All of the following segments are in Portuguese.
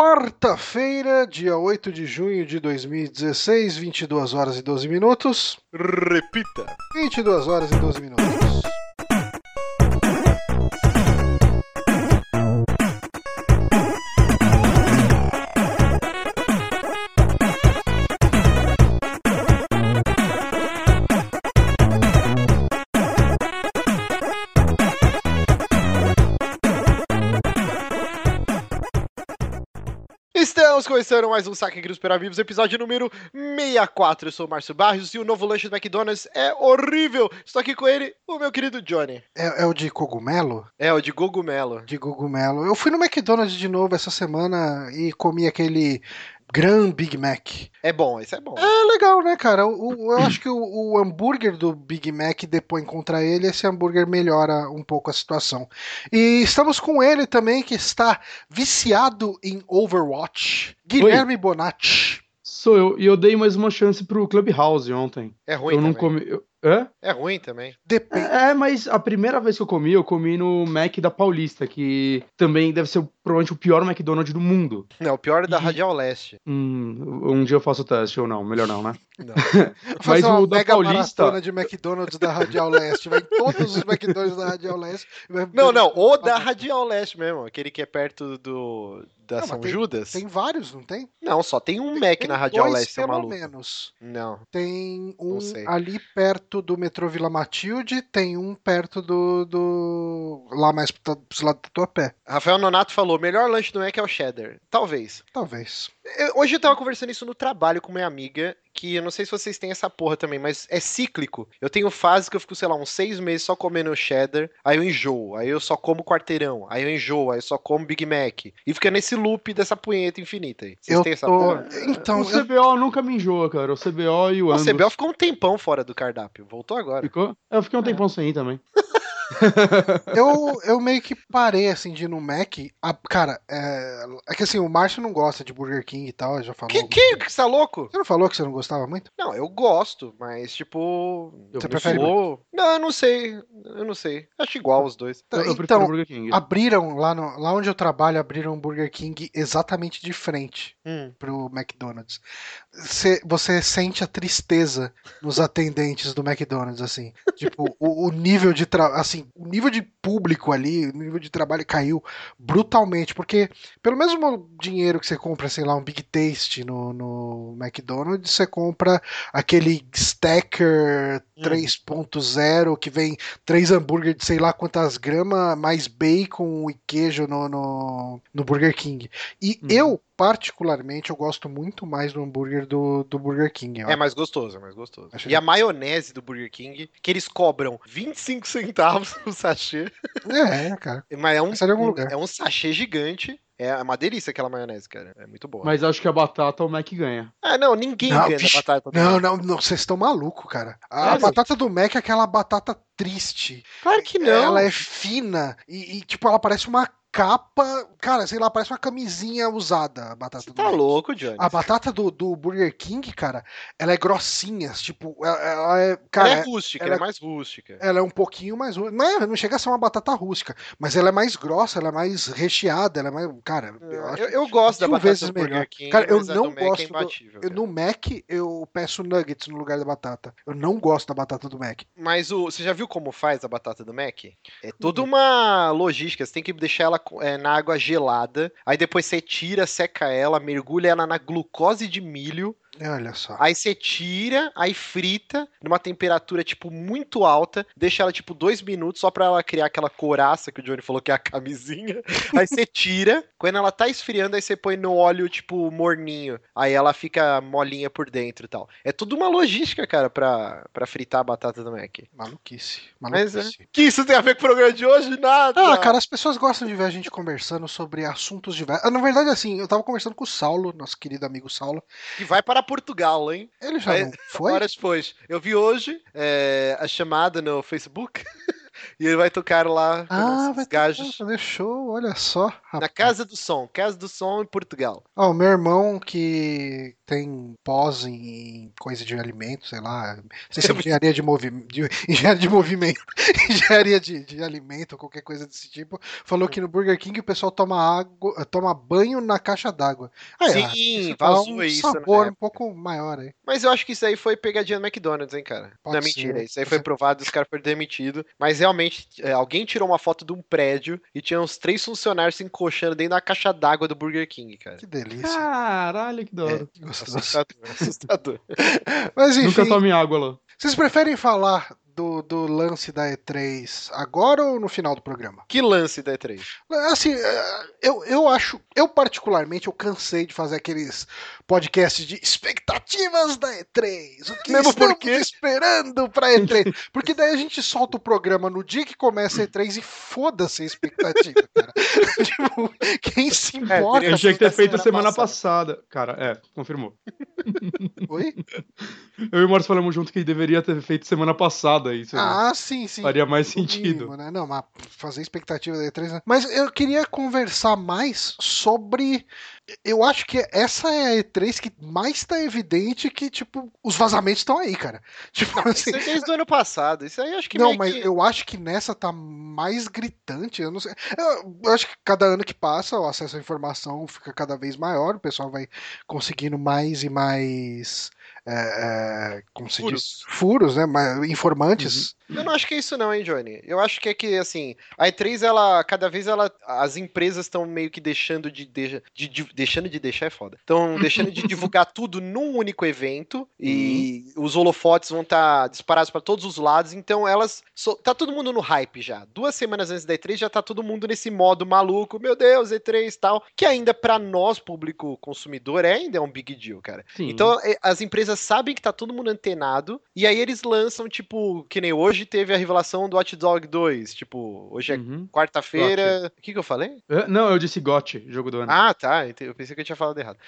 Quarta-feira, dia 8 de junho de 2016, 22 horas e 12 minutos. Repita. 22 horas e 12 minutos. Estamos começando mais um Saque Gris para Amigos, episódio número 64. Eu sou o Márcio Barros e o novo lanche do McDonald's é horrível. Estou aqui com ele, o meu querido Johnny. É, é o de cogumelo? É, o de cogumelo. De cogumelo. Eu fui no McDonald's de novo essa semana e comi aquele Gran Big Mac. É bom, isso é bom. É legal, né, cara? O- o- eu acho que o, o hambúrguer do Big Mac, depois contra ele, esse hambúrguer melhora um pouco a situação. E estamos com ele também, que está viciado em Overwatch. Guilherme Bonatti. Sou eu, e eu dei mais uma chance pro Clubhouse ontem. É ruim eu não também. comi. eu- Hã? É ruim também. Depende. É, mas a primeira vez que eu comi, eu comi no Mac da Paulista, que também deve ser provavelmente o pior McDonald's do mundo. Não, o pior é da E- Radial Leste. Hum, um dia eu faço o teste ou não, melhor não, né? Não. Mas uma o da mega Paulista- maratona de McDonald's da Radial Leste. Vai em todos os McDonald's da Radial Leste. Vai- não, não, o da Radial Leste mesmo, aquele que é perto do da Não, São tem- Judas. Tem vários, não tem? Não, só tem um Tem- Mac tem na Radial dois, Leste, seu pelo maluco. menos. Não. Tem um Não sei. ali perto do metrô Vila Matilde, tem um perto do. do lá mais pro pro lado do Tatuapé. Rafael Nonato falou: melhor lanche do Mac é o cheddar. Talvez. Talvez. Eu- hoje eu tava conversando isso no trabalho com minha amiga, que eu não sei se vocês têm essa porra também, mas é cíclico. Eu tenho fases que eu fico, sei lá, uns seis meses só comendo cheddar, aí eu enjoo, aí eu só como quarteirão, aí eu enjoo, aí eu só como Big Mac. E fica nesse loop dessa punheta infinita aí. Vocês Eu têm essa tô. porra? Então, o eu- CBO nunca me enjoa, cara. O CBO e o O Angus. CBO ficou um tempão fora do cardápio, voltou agora. Ficou? Eu fiquei um tempão sem ir também. eu, eu meio que parei assim de ir no Mac. A- cara, é, é que assim, o Márcio não gosta de Burger King e tal, já falou. Que, que, que você tá louco? Você não falou que você não gostava muito? Não, eu gosto, mas tipo. Eu Você eu prefere sou- Não, eu não sei. Eu não sei. Acho igual os dois. Eu, eu prefiro Então, o Burger King. abriram lá, no, lá onde eu trabalho, abriram um Burger King exatamente de frente. Hum. pro McDonald's. Cê- você sente a tristeza nos atendentes do McDonald's, assim. Tipo, o, o nível de tra- assim, o nível de público ali, o nível de trabalho caiu brutalmente, porque pelo mesmo dinheiro que você compra, sei lá, um Big Taste no, no McDonald's, você compra aquele Stacker Hum. 3.0 que vem três hambúrguer de sei lá quantas gramas, mais bacon e queijo no, no, no Burger King. E Uhum. eu, particularmente, eu gosto muito mais do hambúrguer do, do Burger King. É mais gostoso, é mais gostoso. Acho E a maionese do Burger King, que eles cobram 25 centavos no sachê, É, cara. mas é um, lugar. é um sachê gigante. É uma delícia aquela maionese, cara. É muito boa. Mas acho que a batata o Mac ganha. Ah, não, ninguém Não, ganha da batata. do Não, Mac. não, não, vocês estão malucos, cara. A Sério? batata do Mac é aquela batata triste. Claro que não. Ela é fina e, e, tipo, ela parece uma capa. Cara, sei lá, parece uma camisinha usada a batata Você do tá Mac. louco, Johnny. A batata do, do Burger King, cara, ela é grossinha, tipo, ela, ela é. ela Cara, é rústica, ela ela é- é mais rústica. ela é um pouquinho mais. Não, é- não chega a ser uma batata rústica, mas ela é mais grossa, ela é mais recheada, ela é mais. Cara, eu acho. Eu, eu gosto da batata vezes do Burger melhor. King, Cara, eu não do gosto é do- imbatível. eu- cara. no Mac, eu peço nuggets no lugar da batata. Eu não gosto da batata do Mac. Mas o, você já viu como faz a batata do Mac? É toda uma logística. Você tem que deixar ela é, na água gelada. Aí depois você tira, seca ela, mergulha ela na glucose de milho. Olha só. Aí você tira, aí frita numa temperatura, tipo, muito alta. Deixa ela, tipo, dois minutos só pra ela criar aquela coraça que o Johnny falou que é a camisinha. Aí você tira. Quando ela tá esfriando, aí você põe no óleo, tipo, morninho. Aí ela fica molinha por dentro e tal. É tudo uma logística, cara, pra, pra fritar a batata do Mac. Maluquice. Mas é. Maluquice. Que isso tem a ver com o programa de hoje? Nada! Ah, cara, as pessoas gostam de ver a gente conversando sobre assuntos diversos. Ah, na verdade, assim, eu tava conversando com o Saulo, nosso querido amigo Saulo. Que vai para Portugal, hein? Ele já não foi? Horas depois. Eu vi hoje é, a chamada no Facebook E ele vai tocar lá com Ah, vai gajos fazer show, olha só. na rapaz. Casa do Som. Casa do Som em Portugal. Ó, o meu irmão que tem pós em coisa de alimento, sei lá. Não sei se é engenharia de movimento. Engenharia de movimento. engenharia de, de alimento, qualquer coisa desse tipo. Falou que no Burger King o pessoal toma água, toma banho na caixa d'água. Ó, Sim, dá vazou um isso na sabor um época. pouco maior aí. Mas eu acho que isso aí foi pegadinha do McDonald's, hein, cara? Pode não, mentira. ser. Isso aí foi provado, os caras foram demitidos. Mas realmente, é, alguém tirou uma foto de um prédio e tinha uns três funcionários se encoxando dentro da caixa d'água do Burger King, cara. Que delícia. Caralho, que da hora. Que gostoso. Assustador, assustador. Mas Nunca enfim, tome água lá. vocês preferem falar do, do lance da E3 agora ou no final do programa? Que lance da E3. Assim, é, eu, eu acho, eu particularmente, eu cansei de fazer aqueles podcasts de expectativas da E3. O que Mesmo estamos porque- esperando pra E3? Porque daí a gente solta o programa no dia que começa a E3 e foda-se a expectativa, cara. tipo, quem se importa? teria Eu tinha que ter feito semana semana passada. passada. Cara, é, confirmou. Oi? Eu e o Márcio falamos junto que deveria ter feito semana passada isso. né? Ah, sim, sim. Faria mais sentido. mínimo, né? Não, mas fazer expectativa da E3. né? Mas eu queria conversar mais sobre. Eu acho que essa é a E3 que mais tá evidente que, tipo, os vazamentos estão aí, cara. Tipo assim. Isso é desde o ano passado. Isso aí acho que Não, mas que... eu acho que nessa tá mais gritante. Eu não sei. Eu, eu acho que cada ano que passa, o acesso à informação fica cada vez maior, o pessoal vai conseguindo mais e mais. É, é, como se Furos. diz? Furos, né? Informantes. Eu não acho que é isso não, hein, Johnny. Eu acho que é que, assim, a E3, ela, cada vez ela, as empresas estão meio que deixando de, de, de- de- deixando de deixar é foda. Estão deixando de divulgar tudo num único evento e os holofotes vão estar disparados para todos os lados, então elas, so- tá todo mundo no hype já. Duas semanas antes da E3 já tá todo mundo nesse modo maluco, meu Deus, E3 e tal, que ainda pra nós, público consumidor, é ainda é um big deal, cara. Sim. Então, as empresas sabem que tá todo mundo antenado, e aí eles lançam, tipo, que nem hoje teve a revelação do Watch Dog 2. Tipo, hoje é Uhum. quarta-feira. O que, que eu falei? É, Não, eu disse GOT, jogo do ano. Ah, tá. Eu pensei que eu tinha falado errado.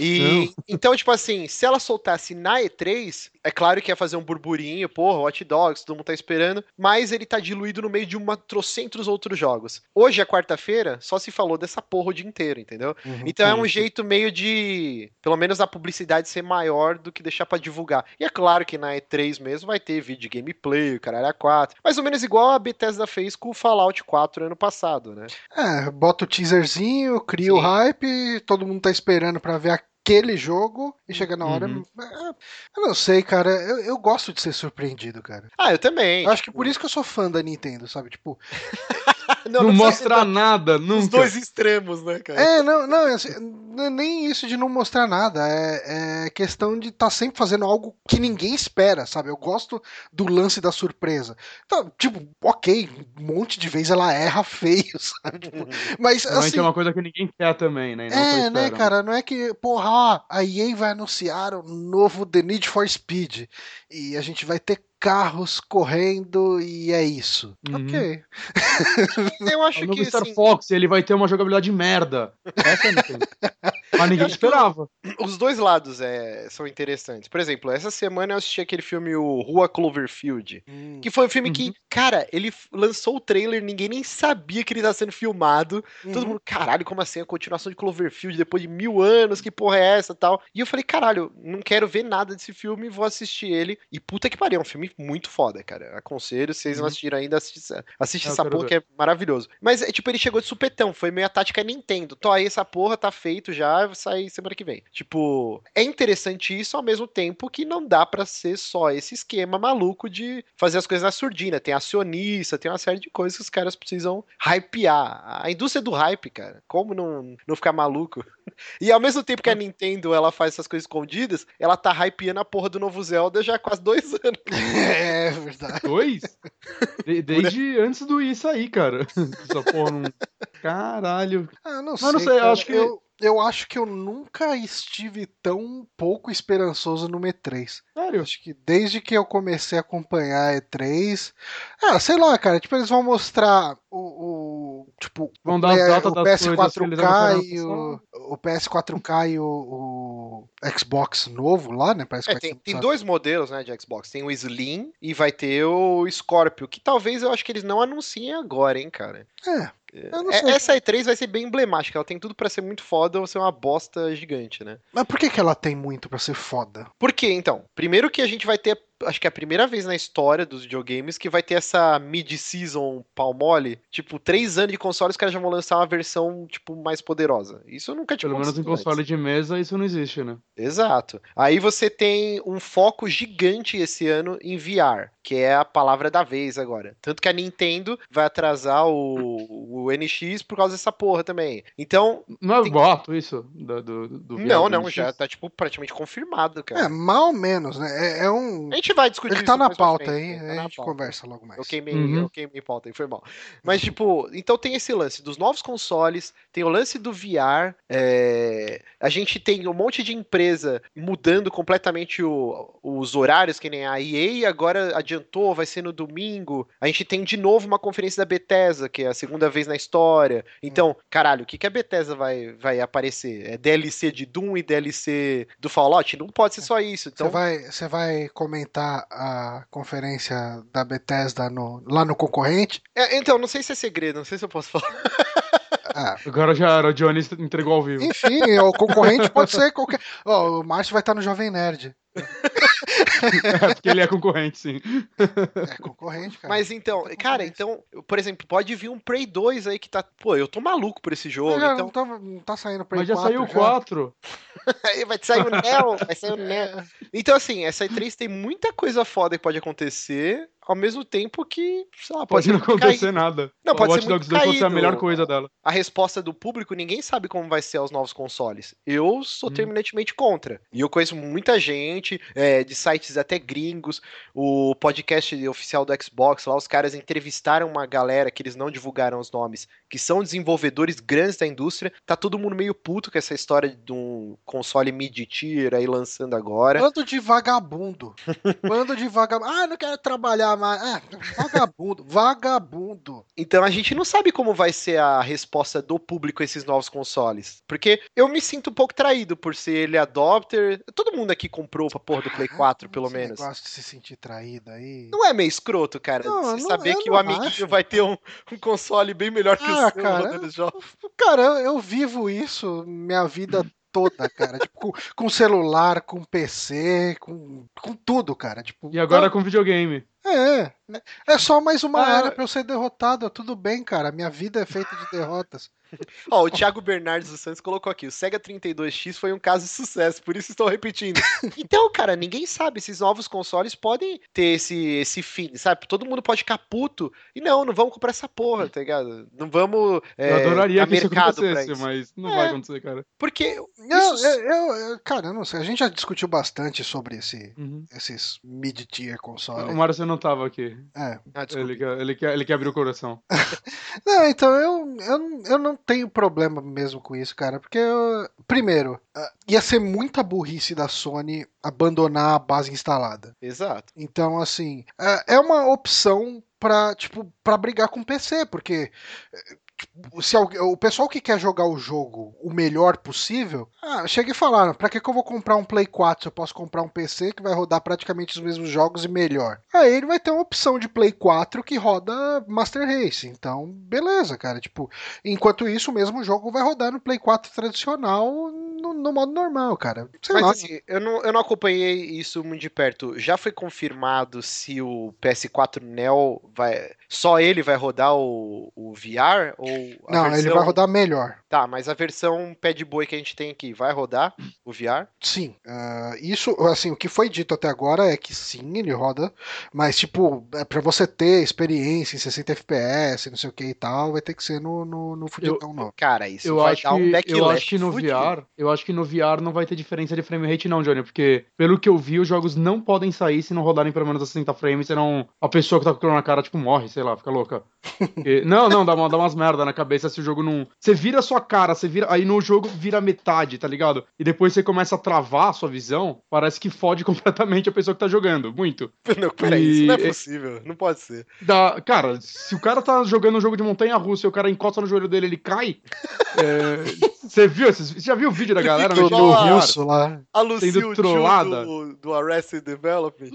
E então, tipo assim, se ela soltasse na E3, é claro que ia fazer um burburinho, porra, Watch Dogs, todo mundo tá esperando, mas ele tá diluído no meio de uma trocentos outros jogos. Hoje é quarta-feira, só se falou dessa porra o dia inteiro, entendeu? Uhum. Então é um Isso. jeito meio de, pelo menos a publicidade ser maior do que deixar pra divulgar. E é claro que na E3 mesmo vai ter vídeo de gameplay, o caralho a 4. Mais ou menos igual a Bethesda fez com o Fallout 4 ano passado, né? É, bota o teaserzinho, cria o Sim. hype, todo mundo tá esperando pra ver aquele jogo e chega na hora. Uhum. é, eu não sei, cara. Eu, eu gosto de ser surpreendido, cara. Ah, eu também. Eu acho que por isso que eu sou fã da Nintendo, sabe? Tipo, Não, precisa mostra nada, Os nunca. dois extremos, né, cara? é, não, não, é assim, não é nem isso de não mostrar nada. É, é questão de estar sempre fazendo algo que ninguém espera, sabe? Eu gosto do lance da surpresa. Então, tipo, ok, um monte de vezes ela erra feio, sabe? Tipo, mas Realmente assim. é uma coisa que ninguém quer também, né? Não É, né, cara? Não é que, porra, ó, a EA vai anunciar o novo The Need for Speed e a gente vai ter carros correndo e é isso. Uhum. Ok. Eu O acho novo que Star assim, Fox, ele vai ter uma jogabilidade merda. Essa é. Mas ninguém esperava. os dois lados é, são interessantes. Por exemplo, essa semana eu assisti aquele filme o Rua Cloverfield. Que foi um filme Uhum. que, cara, ele lançou o trailer, ninguém nem sabia que ele estava sendo filmado. Todo Uhum. mundo, caralho, como assim? A continuação de Cloverfield depois de mil anos, que porra é essa tal? E eu falei, caralho, não quero ver nada desse filme, vou assistir ele. E puta que pariu, é um filme muito foda, cara. Aconselho, se vocês não Uhum. assistiram ainda, assiste, assiste Eu essa quero porra que é maravilhoso. Mas, é, tipo, ele chegou de supetão, foi meio a tática Nintendo. Tô aí, essa porra tá feito já, vai sair semana que vem. Tipo, é interessante isso ao mesmo tempo que não dá pra ser só esse esquema maluco de fazer as coisas na surdina. Tem acionista, tem uma série de coisas que os caras precisam hypear. A indústria do hype, cara. Como não, não ficar maluco? E ao mesmo tempo que a Nintendo ela faz essas coisas escondidas, ela tá hypeando a porra do novo Zelda já há quase dois anos. É verdade. Dois? De- desde antes do isso aí, cara. Essa porra não. Caralho. Ah, não Mas não sei. sei, eu cara. acho que- eu, eu acho que eu nunca estive tão pouco esperançoso no E3. Sério? Acho que desde que eu comecei a acompanhar a E3. Ah, sei lá, cara. Tipo, eles vão mostrar o. o- tipo, Vão o, dar datas o das coisas que eles PS4K anunciaram e o, o PS4K e o, o Xbox novo lá, né? Parece É, que vai tem, ser tem dois modelos, né, de Xbox. Tem o Slim e vai ter o Scorpio, que talvez eu acho que eles não anunciem agora, hein, cara. É, É-. Essa E3 vai ser bem emblemática, ela tem tudo pra ser muito foda ou ser uma bosta gigante, né? Mas por que, que ela tem muito pra ser foda? Por quê, então? Primeiro que a gente vai ter, acho que é a primeira vez na história dos videogames que vai ter essa mid-season pau mole. Tipo, três anos de console, os caras já vão lançar uma versão, tipo, mais poderosa. Isso nunca tinha Pelo menos em console antes. de mesa isso não existe, né? Exato. Aí você tem um foco gigante esse ano em VR, que é a palavra da vez agora. Tanto que a Nintendo vai atrasar o, o NX por causa dessa porra também. Então, Não é Tem- boato isso? Do, do, do VR não, não, NX? já tá, tipo, praticamente confirmado, cara. É, mal ou menos, né? É, é um. A gente vai discutir Ele tá isso na pauta aí? Tá a gente pauta. conversa logo mais. Eu queimei, Uhum. eu queimei pauta aí, foi mal. Mas, tipo, então tem esse lance dos novos consoles, tem o lance do VR, é, a gente tem um monte de empresa mudando completamente o- os horários, que nem a EA agora adiantou, vai ser no domingo. A gente tem de novo uma conferência da Bethesda, que é a segunda vez na história. Então, caralho, o que, que a Bethesda vai, vai aparecer? É DLC de Doom e DLC do Fallout? Não pode ser só isso. Você Então, vai, você vai comentar a conferência da Bethesda no- lá no concorrente? É, então, não sei se é segredo, não sei se eu posso falar. Ah, Agora já era, o Johnny entregou ao vivo. enfim, o concorrente pode ser qualquer. Ó, o Márcio vai estar no Jovem Nerd. É, porque ele é concorrente, sim. É concorrente, cara. Mas então, cara, então, por exemplo, pode vir um Prey 2 aí que tá. Pô, eu tô maluco por esse jogo. Já Então, não, tá, não tá saindo pra Mas já saiu o 4. aí vai sair o Neo, vai sair o Neo. Então, assim, essa E3 tem muita coisa foda que pode acontecer, ao mesmo tempo que, sei lá, pode, Pode não ser acontecer caído. nada. Não, pode o ser Watch Dogs muito 2 pode ser a melhor coisa dela. A resposta do público, ninguém sabe como vai ser aos novos consoles. Eu sou Hum. terminantemente contra. E eu conheço muita gente, é, de sites até gringos. O podcast oficial do Xbox, lá os caras entrevistaram uma galera que eles não divulgaram os nomes, que são desenvolvedores grandes da indústria. Tá todo mundo meio puto com essa história de um console mid-tier aí lançando agora. Bando de vagabundo. Bando de vagabundo. Ah, não quero trabalhar mais. Ah, vagabundo. Vagabundo. Então a gente não sabe como vai ser a resposta do público a esses novos consoles. Porque eu me sinto um pouco traído por ser ele adopter. Todo mundo aqui comprou pra porra do Play 4, pelo Esse menos. negócio de se sentir traído aí. Não é meio escroto, cara? Não, Você não- saber eu que o amiguinho acho. vai ter um, um console bem melhor que Ah, o seu cara, os jogos. Cara, eu, eu vivo isso minha vida toda, cara. tipo, com, com celular, com PC, com, com tudo, cara. Tipo, E agora com videogame. É, é só mais uma Ah, área pra eu ser derrotado. Tudo bem, cara. Minha vida é feita de derrotas. Ó, o Thiago Bernardes dos Santos colocou aqui: o Sega 32X foi um caso de sucesso, por isso estou repetindo. então, cara, ninguém sabe. Esses novos consoles podem ter esse, esse fim, sabe? Todo mundo pode ficar puto. E não, não vamos comprar essa porra, tá ligado? Não vamos. É, eu adoraria que isso acontecesse, isso. mas não É. vai acontecer, cara. Porque. Eu, Isso- eu, eu- eu- cara, eu não sei. A gente já discutiu bastante sobre esse, Uhum. esses mid-tier O consoles. Márcio não tava aqui. É. Ah. Ele quer, ele, quer, ele quer abrir o coração. Não, então eu, eu, eu não tenho problema mesmo com isso, cara. Porque, eu- primeiro, ah, ia ser muita burrice da Sony abandonar a base instalada. Exato. Então, assim, é é uma opção pra, tipo, pra brigar com o PC, porque eh, se o pessoal que quer jogar o jogo o melhor possível, ah, chega e fala, pra que, que eu vou comprar um Play 4 se eu posso comprar um PC que vai rodar praticamente os mesmos jogos e melhor? Aí ele vai ter uma opção de Play 4 que roda Master Race. Então, beleza, cara. Tipo, enquanto isso, o mesmo jogo vai rodar no Play 4 tradicional no, no modo normal, cara. Sei Mas lá. assim, eu não, eu não acompanhei isso muito de perto. Já foi confirmado se o PS4 Neo vai. Só ele vai rodar o, o VR? Ou a Não, ele vai rodar melhor. Tá, mas a versão pé de boi que a gente tem aqui vai rodar o VR? Sim, ah, isso, assim, o que foi dito até agora é que sim, ele roda, mas, tipo, é pra você ter experiência em 60 FPS, não sei o que e tal, vai ter que ser no, no, no fudidão novo. Cara, isso Eu vai acho, dar um que, backlash eu acho que no fudido. VR, eu acho que no VR não vai ter diferença de frame rate não, Johnny, porque pelo que eu vi, os jogos não podem sair se não rodarem pelo menos a 60 frames, senão a pessoa que tá com aquilo na cara, tipo, morre, sei lá, fica louca. Porque- não, não, dá, uma- dá umas merda na cabeça se o jogo não... Você vira a sua cara, você vira. Aí no jogo vira metade, tá ligado? E depois você começa a travar a sua visão, parece que fode completamente a pessoa que tá jogando. Muito. Não, peraí, E- isso não é possível. Não pode ser. Da, cara, se o cara tá jogando um jogo de montanha russa e o cara encosta no joelho dele ele cai. é, Você viu? Você já viu o vídeo da galera no russo lá. A Lucille Chu trollada. do, do Arrested Development.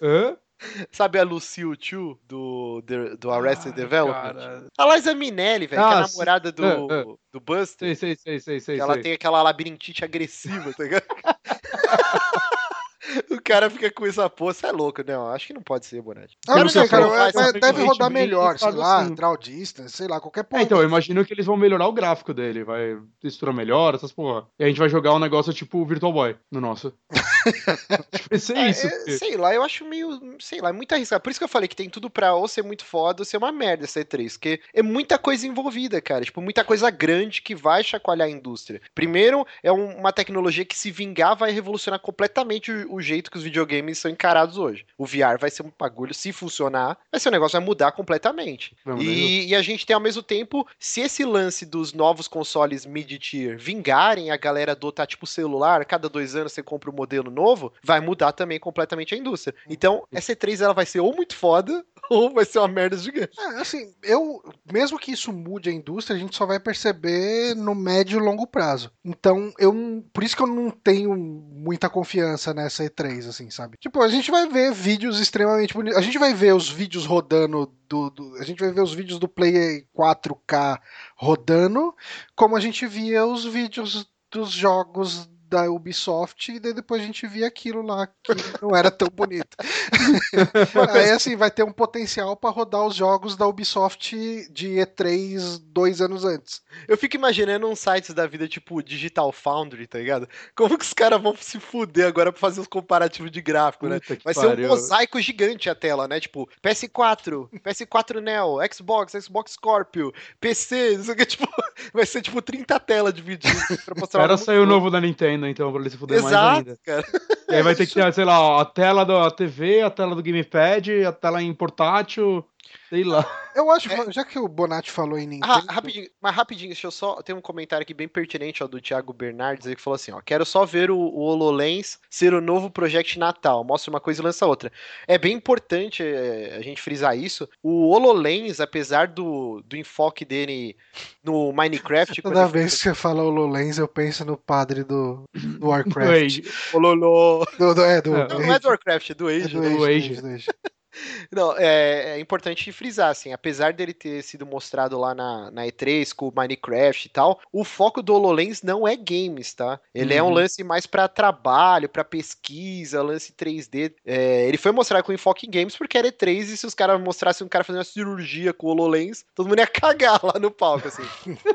Hã? Sabe a Lucille Chu do, do, Arrested Ah, Development? cara. A Liza Minelli, velho, que é a Ah, namorada do, É, é. do Buster. Sei, sei, sei, sei, sei. ela sei. tem aquela labirintite agressiva, tá ligado? o cara fica com essa porra, você é louco, não, acho que não pode ser, Bonatti. Ah, não sei, cara, mas faça deve simplesmente rodar melhor, sei lá, assim. draw distance, sei lá, qualquer É, porra. então, eu imagino que eles vão melhorar o gráfico dele, vai textura melhor, essas porra. E a gente vai jogar um negócio tipo Virtual Boy no nosso. Vai É, isso. é, sei lá, eu acho meio, sei lá, é muito arriscado. Por isso que eu falei que tem tudo pra ou ser muito foda ou ser uma merda essa E3, porque é muita coisa envolvida, cara. Tipo, muita coisa grande que vai chacoalhar a indústria. Primeiro, é um- uma tecnologia que se vingar vai revolucionar completamente o, o jeito que os videogames são encarados hoje. O VR vai ser um bagulho, se funcionar, vai ser um negócio vai mudar completamente. E, e a gente tem ao mesmo tempo, se esse lance dos novos consoles mid-tier vingarem, a galera adotar tipo celular, cada dois anos você compra um modelo novo, vai mudar também completamente a indústria. Então, essa E3 ela vai ser ou muito foda, ou vai ser uma merda gigante. É, assim, eu, mesmo que isso mude a indústria, a gente só vai perceber no médio e longo prazo. Então, eu, por isso que eu não tenho muita confiança nessa E3, assim, sabe? Tipo, a gente vai ver vídeos extremamente bonitos. A gente vai ver os vídeos rodando do, do- a gente vai ver os vídeos do Play 4K rodando, como a gente via os vídeos dos jogos da Ubisoft e daí depois a gente via aquilo lá que não era tão bonito. Aí assim, vai ter um potencial pra rodar os jogos da Ubisoft de E3 dois anos antes. Eu fico imaginando uns sites da vida tipo Digital Foundry, tá ligado? Como que os caras vão se fuder agora pra fazer os comparativos de gráfico, né? Puta Vai ser um pariu. mosaico gigante a tela, né? Tipo, PS4, PS4 Neo, Xbox, Xbox Scorpio, PC, não sei o que, tipo, vai ser tipo 30 telas de vídeo pra mostrar um sair o novo da Nintendo, então, pra ele se fuder mais Exato, ainda. cara. E aí vai ter que ter, sei lá, a tela da TV, a tela do Gamepad, a tela em portátil, sei lá. Eu acho, já que o Bonatti falou em Nintendo. Ah, rapidinho, mas rapidinho, deixa eu só. Tem um comentário aqui bem pertinente ó, do Thiago Bernardes aí que falou assim: ó, quero só ver o, o HoloLens ser o novo Project Natal. Mostra uma coisa e lança outra. É bem importante é, a gente frisar isso. O HoloLens, apesar do, do enfoque dele no Minecraft. Toda ele foi- vez que você fala HoloLens, eu penso no padre do, do Warcraft. Hololô. Do, do- é, do, É, do Não é do Warcraft, é do é Age. do? Age, do do Age. Age, do Age. Não, é, é importante frisar, assim, apesar dele ter sido mostrado lá na, na E3 com o Minecraft e tal, o foco do HoloLens não é games, tá? Ele é um Uhum. lance mais pra trabalho, pra pesquisa, lance 3D. É, ele foi mostrado com enfoque em games porque era E3 e se os caras mostrassem um cara fazendo uma cirurgia com o HoloLens, todo mundo ia cagar lá no palco, assim.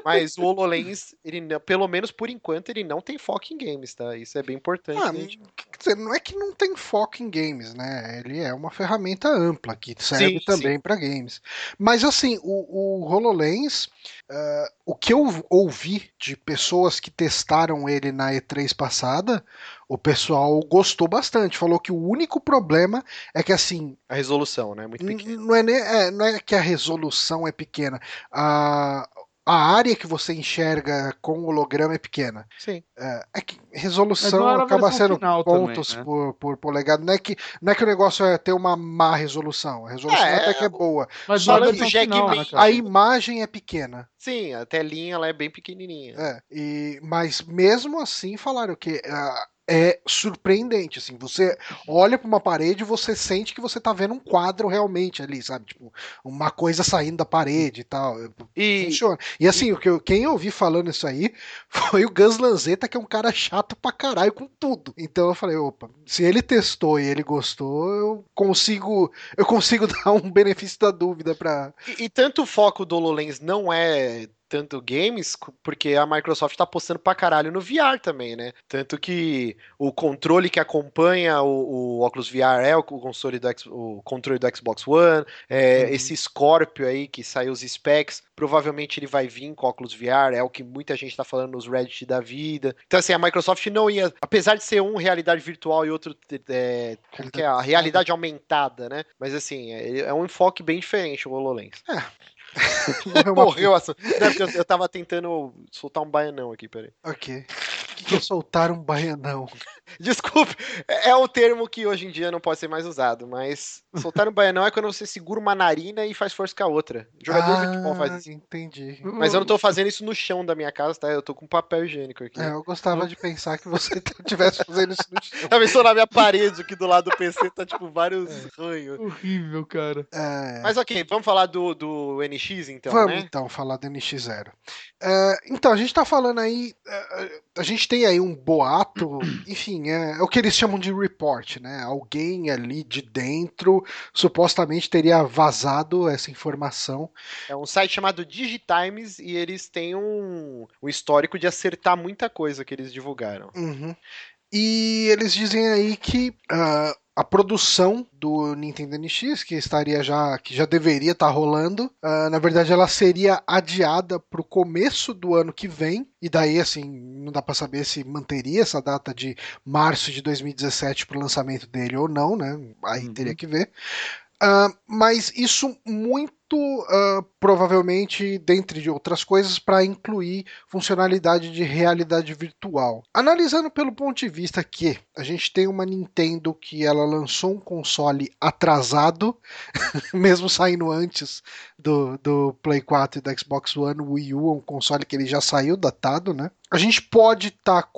Mas o HoloLens, ele, pelo menos por enquanto, ele não tem foco em games, tá? Isso é bem importante. Ah, gente- quer dizer, não é que não tem foco em games, né? Ele é uma ferramenta ampla que serve Sim, também para games. Mas assim, o, o HoloLens, ah, o que eu ouvi de pessoas que testaram ele na E3 passada, o pessoal gostou bastante. Falou que o único problema é que assim, A resolução, né? Muito pequena. Não é, nem- é, não é que a resolução é pequena. A, a área que você enxerga com o holograma é pequena. Sim. É, é que resolução acaba sendo final também, pontos né? por, por polegada. Não é, que, não é que o negócio é ter uma má resolução. A resolução É, até que é boa. Mas Só é a que Jack final, né, cara? A imagem é pequena. Sim, a telinha ela é bem pequenininha. É, e, mas mesmo assim falaram que ah, é surpreendente, assim, você olha para uma parede e você sente que você tá vendo um quadro realmente ali, sabe? Tipo, uma coisa saindo da parede e tal. E, Funciona. E assim, o que quem eu ouvi falando isso aí foi o Gus Lanzetta, que é um cara chato pra caralho com tudo. Então eu falei, opa, se ele testou e ele gostou, eu consigo, eu consigo dar um benefício da dúvida pra. E, e tanto o foco do HoloLens não é tanto games, porque a Microsoft tá apostando pra caralho no VR também, né? Tanto que o controle que acompanha o, o óculos VR é o console do, o controle do Xbox One, é, Uhum. esse Scorpio aí que saiu os specs, provavelmente ele vai vir com óculos VR, é o que muita gente tá falando nos Reddit da vida. Então assim, a Microsoft não ia, apesar de ser um realidade virtual e outro é, como que é? a realidade aumentada, né? Mas assim, é, é um enfoque bem diferente o HoloLens. Morreu uma Morreu a... Não, eu, eu tava tentando soltar um baianão aqui, peraí. Ok. O que, que é soltar um baianão? Desculpe, é é um termo que hoje em dia não pode ser mais usado, mas soltar um baianão é quando você segura uma narina e faz força com a outra. Jogador de futebol faz isso. Ah, Entendi. Mas eu não tô fazendo isso no chão da minha casa, tá? Eu tô com papel higiênico aqui. É, eu gostava de pensar que você estivesse fazendo isso no chão. Já pensou na minha parede aqui do lado do PC, tá tipo vários ranhos. Horrível, cara. É, Mas ok, vamos falar do, do NX então, Vamos né? então falar do NX0. É, então, a gente tá falando aí. é, a gente tem aí um boato, enfim, é, é o que eles chamam de report, né? Alguém ali de dentro supostamente teria vazado essa informação. É um site chamado Digitimes e eles têm um, um histórico de acertar muita coisa que eles divulgaram. Uhum. E eles dizem aí que ah, a produção do Nintendo NX, que estaria já, que já deveria estar rolando, ah, na verdade ela seria adiada para o começo do ano que vem. E daí, assim, não dá para saber se manteria essa data de março de 2017 para o lançamento dele ou não, né? Aí Uhum. teria que ver. Ah, mas isso muito ah, provavelmente, dentre de outras coisas, para incluir funcionalidade de realidade virtual. Analisando pelo ponto de vista que a gente tem uma Nintendo que ela lançou um console atrasado, mesmo saindo antes do, do Play 4 e do Xbox One, Wii U é um console que ele já saiu datado, né? A gente pode estar.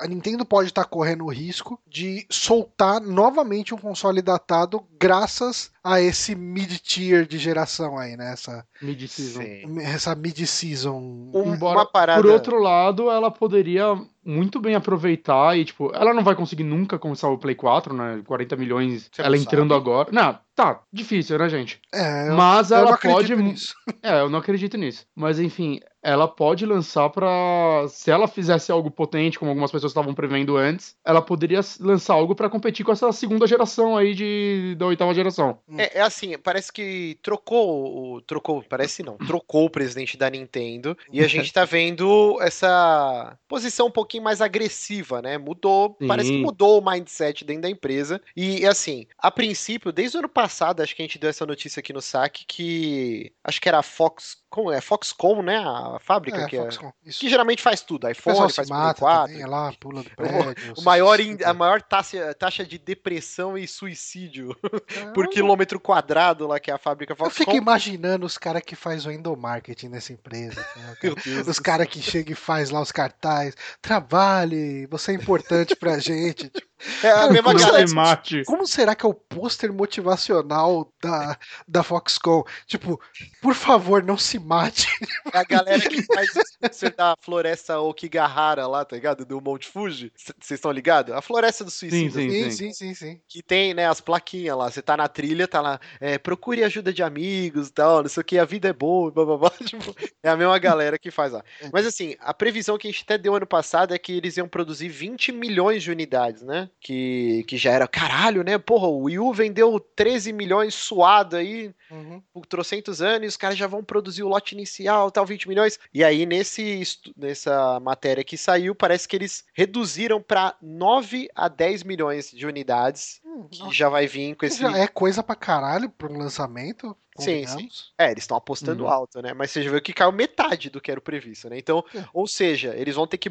a Nintendo pode estar correndo o risco de soltar novamente um console datado graças a esse mid-tier de geração aí, né? Essa, Mid-season. Essa mid-season. Um- Embora, uma parada. Por outro lado, ela poderia muito bem aproveitar e, tipo, ela não vai conseguir nunca começar o Play 4, né? 40 milhões, Você ela não entrando sabe. agora. Não, tá, difícil, né, gente? É, eu, Mas eu não ela acredito pode. nisso. É, eu não acredito nisso. Mas enfim, ela pode lançar pra. Se ela fizesse algo potente, como algumas pessoas estavam prevendo antes, ela poderia lançar algo pra competir com essa segunda geração aí de da oitava geração. É, é assim, parece que trocou o. Trocou, parece não, trocou o presidente da Nintendo. E a gente tá vendo essa posição um pouquinho mais agressiva, né? Mudou. Sim. Parece que mudou o mindset dentro da empresa. E assim, a princípio, desde o ano passado, acho que a gente deu essa notícia aqui no saque que. Acho que era a Fox. Como é? Foxconn, né? A fábrica É, que é. Foxconn, isso. Que geralmente faz tudo, O iPhone, faz mata 4, também, é lá, pula do prédio. o maior, se- in- a maior taxa, taxa de depressão e suicídio por quilômetro quadrado lá que é a fábrica Eu fico Foxconn. imaginando os caras que faz o endomarketing nessa empresa. né, cara? Os caras que chegam e faz lá os cartazes. Trabalhe, você é importante pra gente. Tipo, É a Cara, mesma galera. se mate. como será que é o pôster motivacional da, da Foxconn? Tipo, por favor, não se mate. É a galera que faz isso da floresta Okigahara lá, tá ligado? Do Monte Fuji. Vocês estão ligados? A floresta do suicídio. Sim, Sim, sim, sim, sim. Que tem, né, as plaquinhas lá. Você tá na trilha, tá lá, é, procure ajuda de amigos e tal, não sei o que, a vida é boa, blá, blá, blá. Tipo, é a mesma galera que faz lá. Mas assim, a previsão que a gente até deu ano passado é que eles iam produzir 20 milhões de unidades, né? Que, que já era, caralho, né? Porra, o Wii U vendeu 13 milhões suado aí, Uhum. por trocentos anos, os caras já vão produzir o lote inicial, tal, 20 milhões. E aí, nesse, nessa matéria que saiu, parece que eles reduziram para 9 a 10 milhões de unidades, Hum, que já vai vir com esse. Já é coisa pra caralho pra um lançamento. Sim, convenhamos. É, eles estão apostando Uhum. alto, né? Mas você já viu que caiu metade do que era o previsto, né? Então, É. ou seja, eles vão ter que.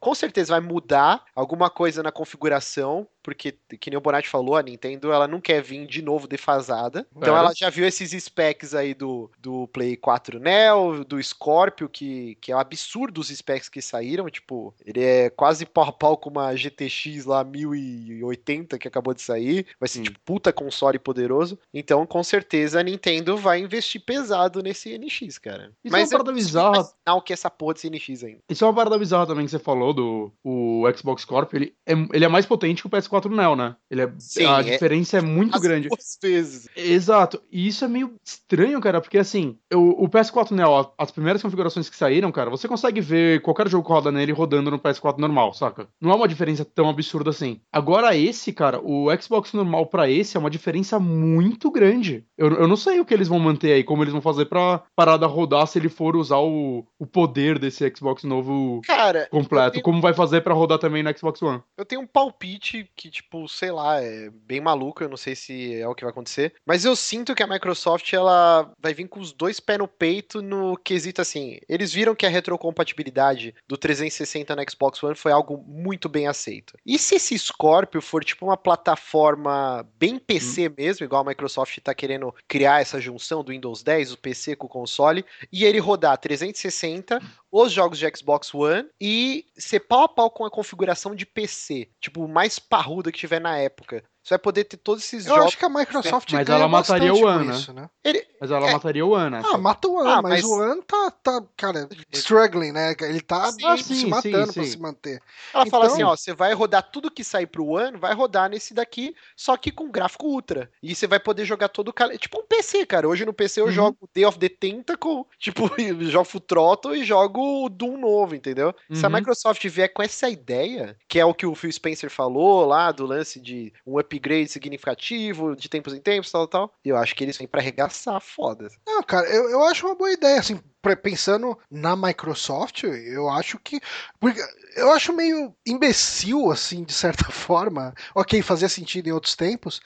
Com certeza vai mudar alguma coisa na configuração, porque, que nem o Bonatti falou, a Nintendo ela não quer vir de novo defasada. Então É. ela já viu esses specs aí do, do Play 4 Neo, do Scorpio, que, que é um absurdo os specs que saíram. Tipo, ele é quase pau a pau com uma GTX lá 1080 que acabou de sair. Vai ser Sim. tipo puta console poderoso. Então, com certeza, a Nintendo vai investir pesado nesse NX, cara. Isso é uma parada não bizarra. imaginar o que essa porra desse NX ainda. Isso é uma parada bizarra também que você falou do o Xbox Corp. Ele é, ele é mais potente que o PS4 Neo, né? Ele é, Sim, a é- diferença é muito grande. duas vezes. Exato. E isso é meio estranho, cara, porque assim, o, o PS4 Neo, as primeiras configurações que saíram, cara, você consegue ver qualquer jogo que roda nele rodando no PS4 normal, saca? Não é uma diferença tão absurda assim. Agora esse, cara, o Xbox normal pra esse é uma diferença muito grande. Eu, eu não sei o que eles vão manter aí, como eles vão fazer pra parada rodar se ele for usar o, o poder desse Xbox novo Cara, completo. tenho- Como vai fazer pra rodar também no Xbox One? eu tenho um palpite que, tipo, sei lá, é bem maluco, eu não sei se é o que vai acontecer. Mas eu sinto que a Microsoft, ela vai vir com os dois pés no peito no quesito assim. Eles viram que a retrocompatibilidade do 360 no Xbox One foi algo muito bem aceito. E se esse Scorpio for, tipo, uma plataforma bem PC hum. mesmo, igual a Microsoft tá querendo criar essa junção do Windows 10, o PC com o console, e ele rodar 360, os jogos de Xbox One e ser pau a pau com a configuração de PC, tipo, mais parruda que tiver na época. Você vai poder ter todos esses eu jogos. Eu acho que a Microsoft Mas ela mataria o One, né? Isso, né? Ele... Mas ela é... mataria o One, né? Ah, mata o One, ah, mas... mas... o One tá, tá, cara, struggling, né? Ele tá sim, se sim, matando sim, pra se manter. Ela então... fala assim, ó, você vai rodar tudo que sair pro One, vai rodar nesse daqui, só que com gráfico ultra. E você vai poder jogar todo o... Tipo um PC, cara. Hoje no PC eu uhum. jogo Day of the Tentacle, tipo, jogo Full Throttle e jogo o Doom novo, entendeu? Uhum. Se a uhum. Microsoft vier com essa ideia, que é o que o Phil Spencer falou lá, do lance de um upgrade significativo de tempos em tempos, tal, tal. E eu acho que eles vêm para arregaçar foda. Não, cara, eu, eu acho uma boa ideia, assim, pensando na Microsoft, eu acho que. Porque eu acho meio imbecil, assim, de certa forma. Ok, fazia sentido em outros tempos,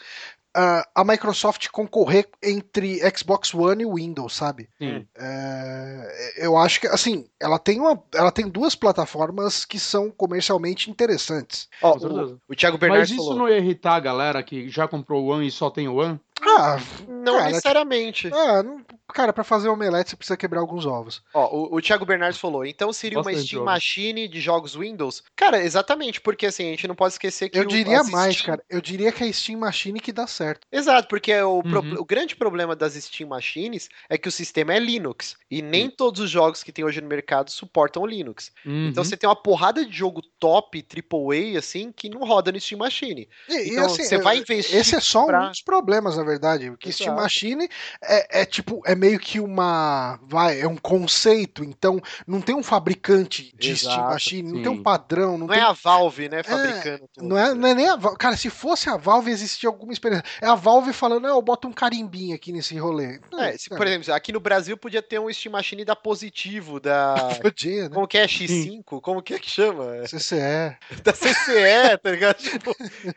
uh, a Microsoft concorrer entre Xbox One e Windows, sabe? Sim. É, eu acho que, assim, ela tem, uma, ela tem duas plataformas que são comercialmente interessantes. Oh, o, o Thiago Bernardes Mas isso falou. não ia irritar a galera que já comprou o One e só tem o One? Ah, não cara, necessariamente. Tipo, ah, não, cara, para fazer omelete você precisa quebrar alguns ovos. Ó, o, o Thiago Bernardes falou, então seria Bastante uma Steam jogo. Machine de jogos Windows? Cara, exatamente, porque assim, a gente não pode esquecer que. Eu diria mais, Steam... cara. Eu diria que é a Steam Machine que dá certo. Exato, porque o, uhum. pro, o grande problema das Steam Machines é que o sistema é Linux. E nem uhum. todos os jogos que tem hoje no mercado suportam Linux. Uhum. Então você tem uma porrada de jogo top, AAA, assim, que não roda no Steam Machine. E, então e assim, você vai investir. Esse é só pra... um dos problemas, na verdade. Porque Steam Steam Machine é, é, tipo, é meio que uma. Vai, é um conceito, então não tem um fabricante de Exato, Steam Machine, sim. não tem um padrão. Não, não tem... é a Valve, né, fabricando é, tudo. Não é, não é nem a Valve. Cara, se fosse a Valve, existia alguma experiência. É a Valve falando, eu boto um carimbinho aqui nesse rolê. É, se, por exemplo, aqui no Brasil podia ter um Steam Machine da Positivo, da. podia, né? Como que é? X5? Sim. Como que é que chama? CCE. Da CCE, tá ligado? Tipo,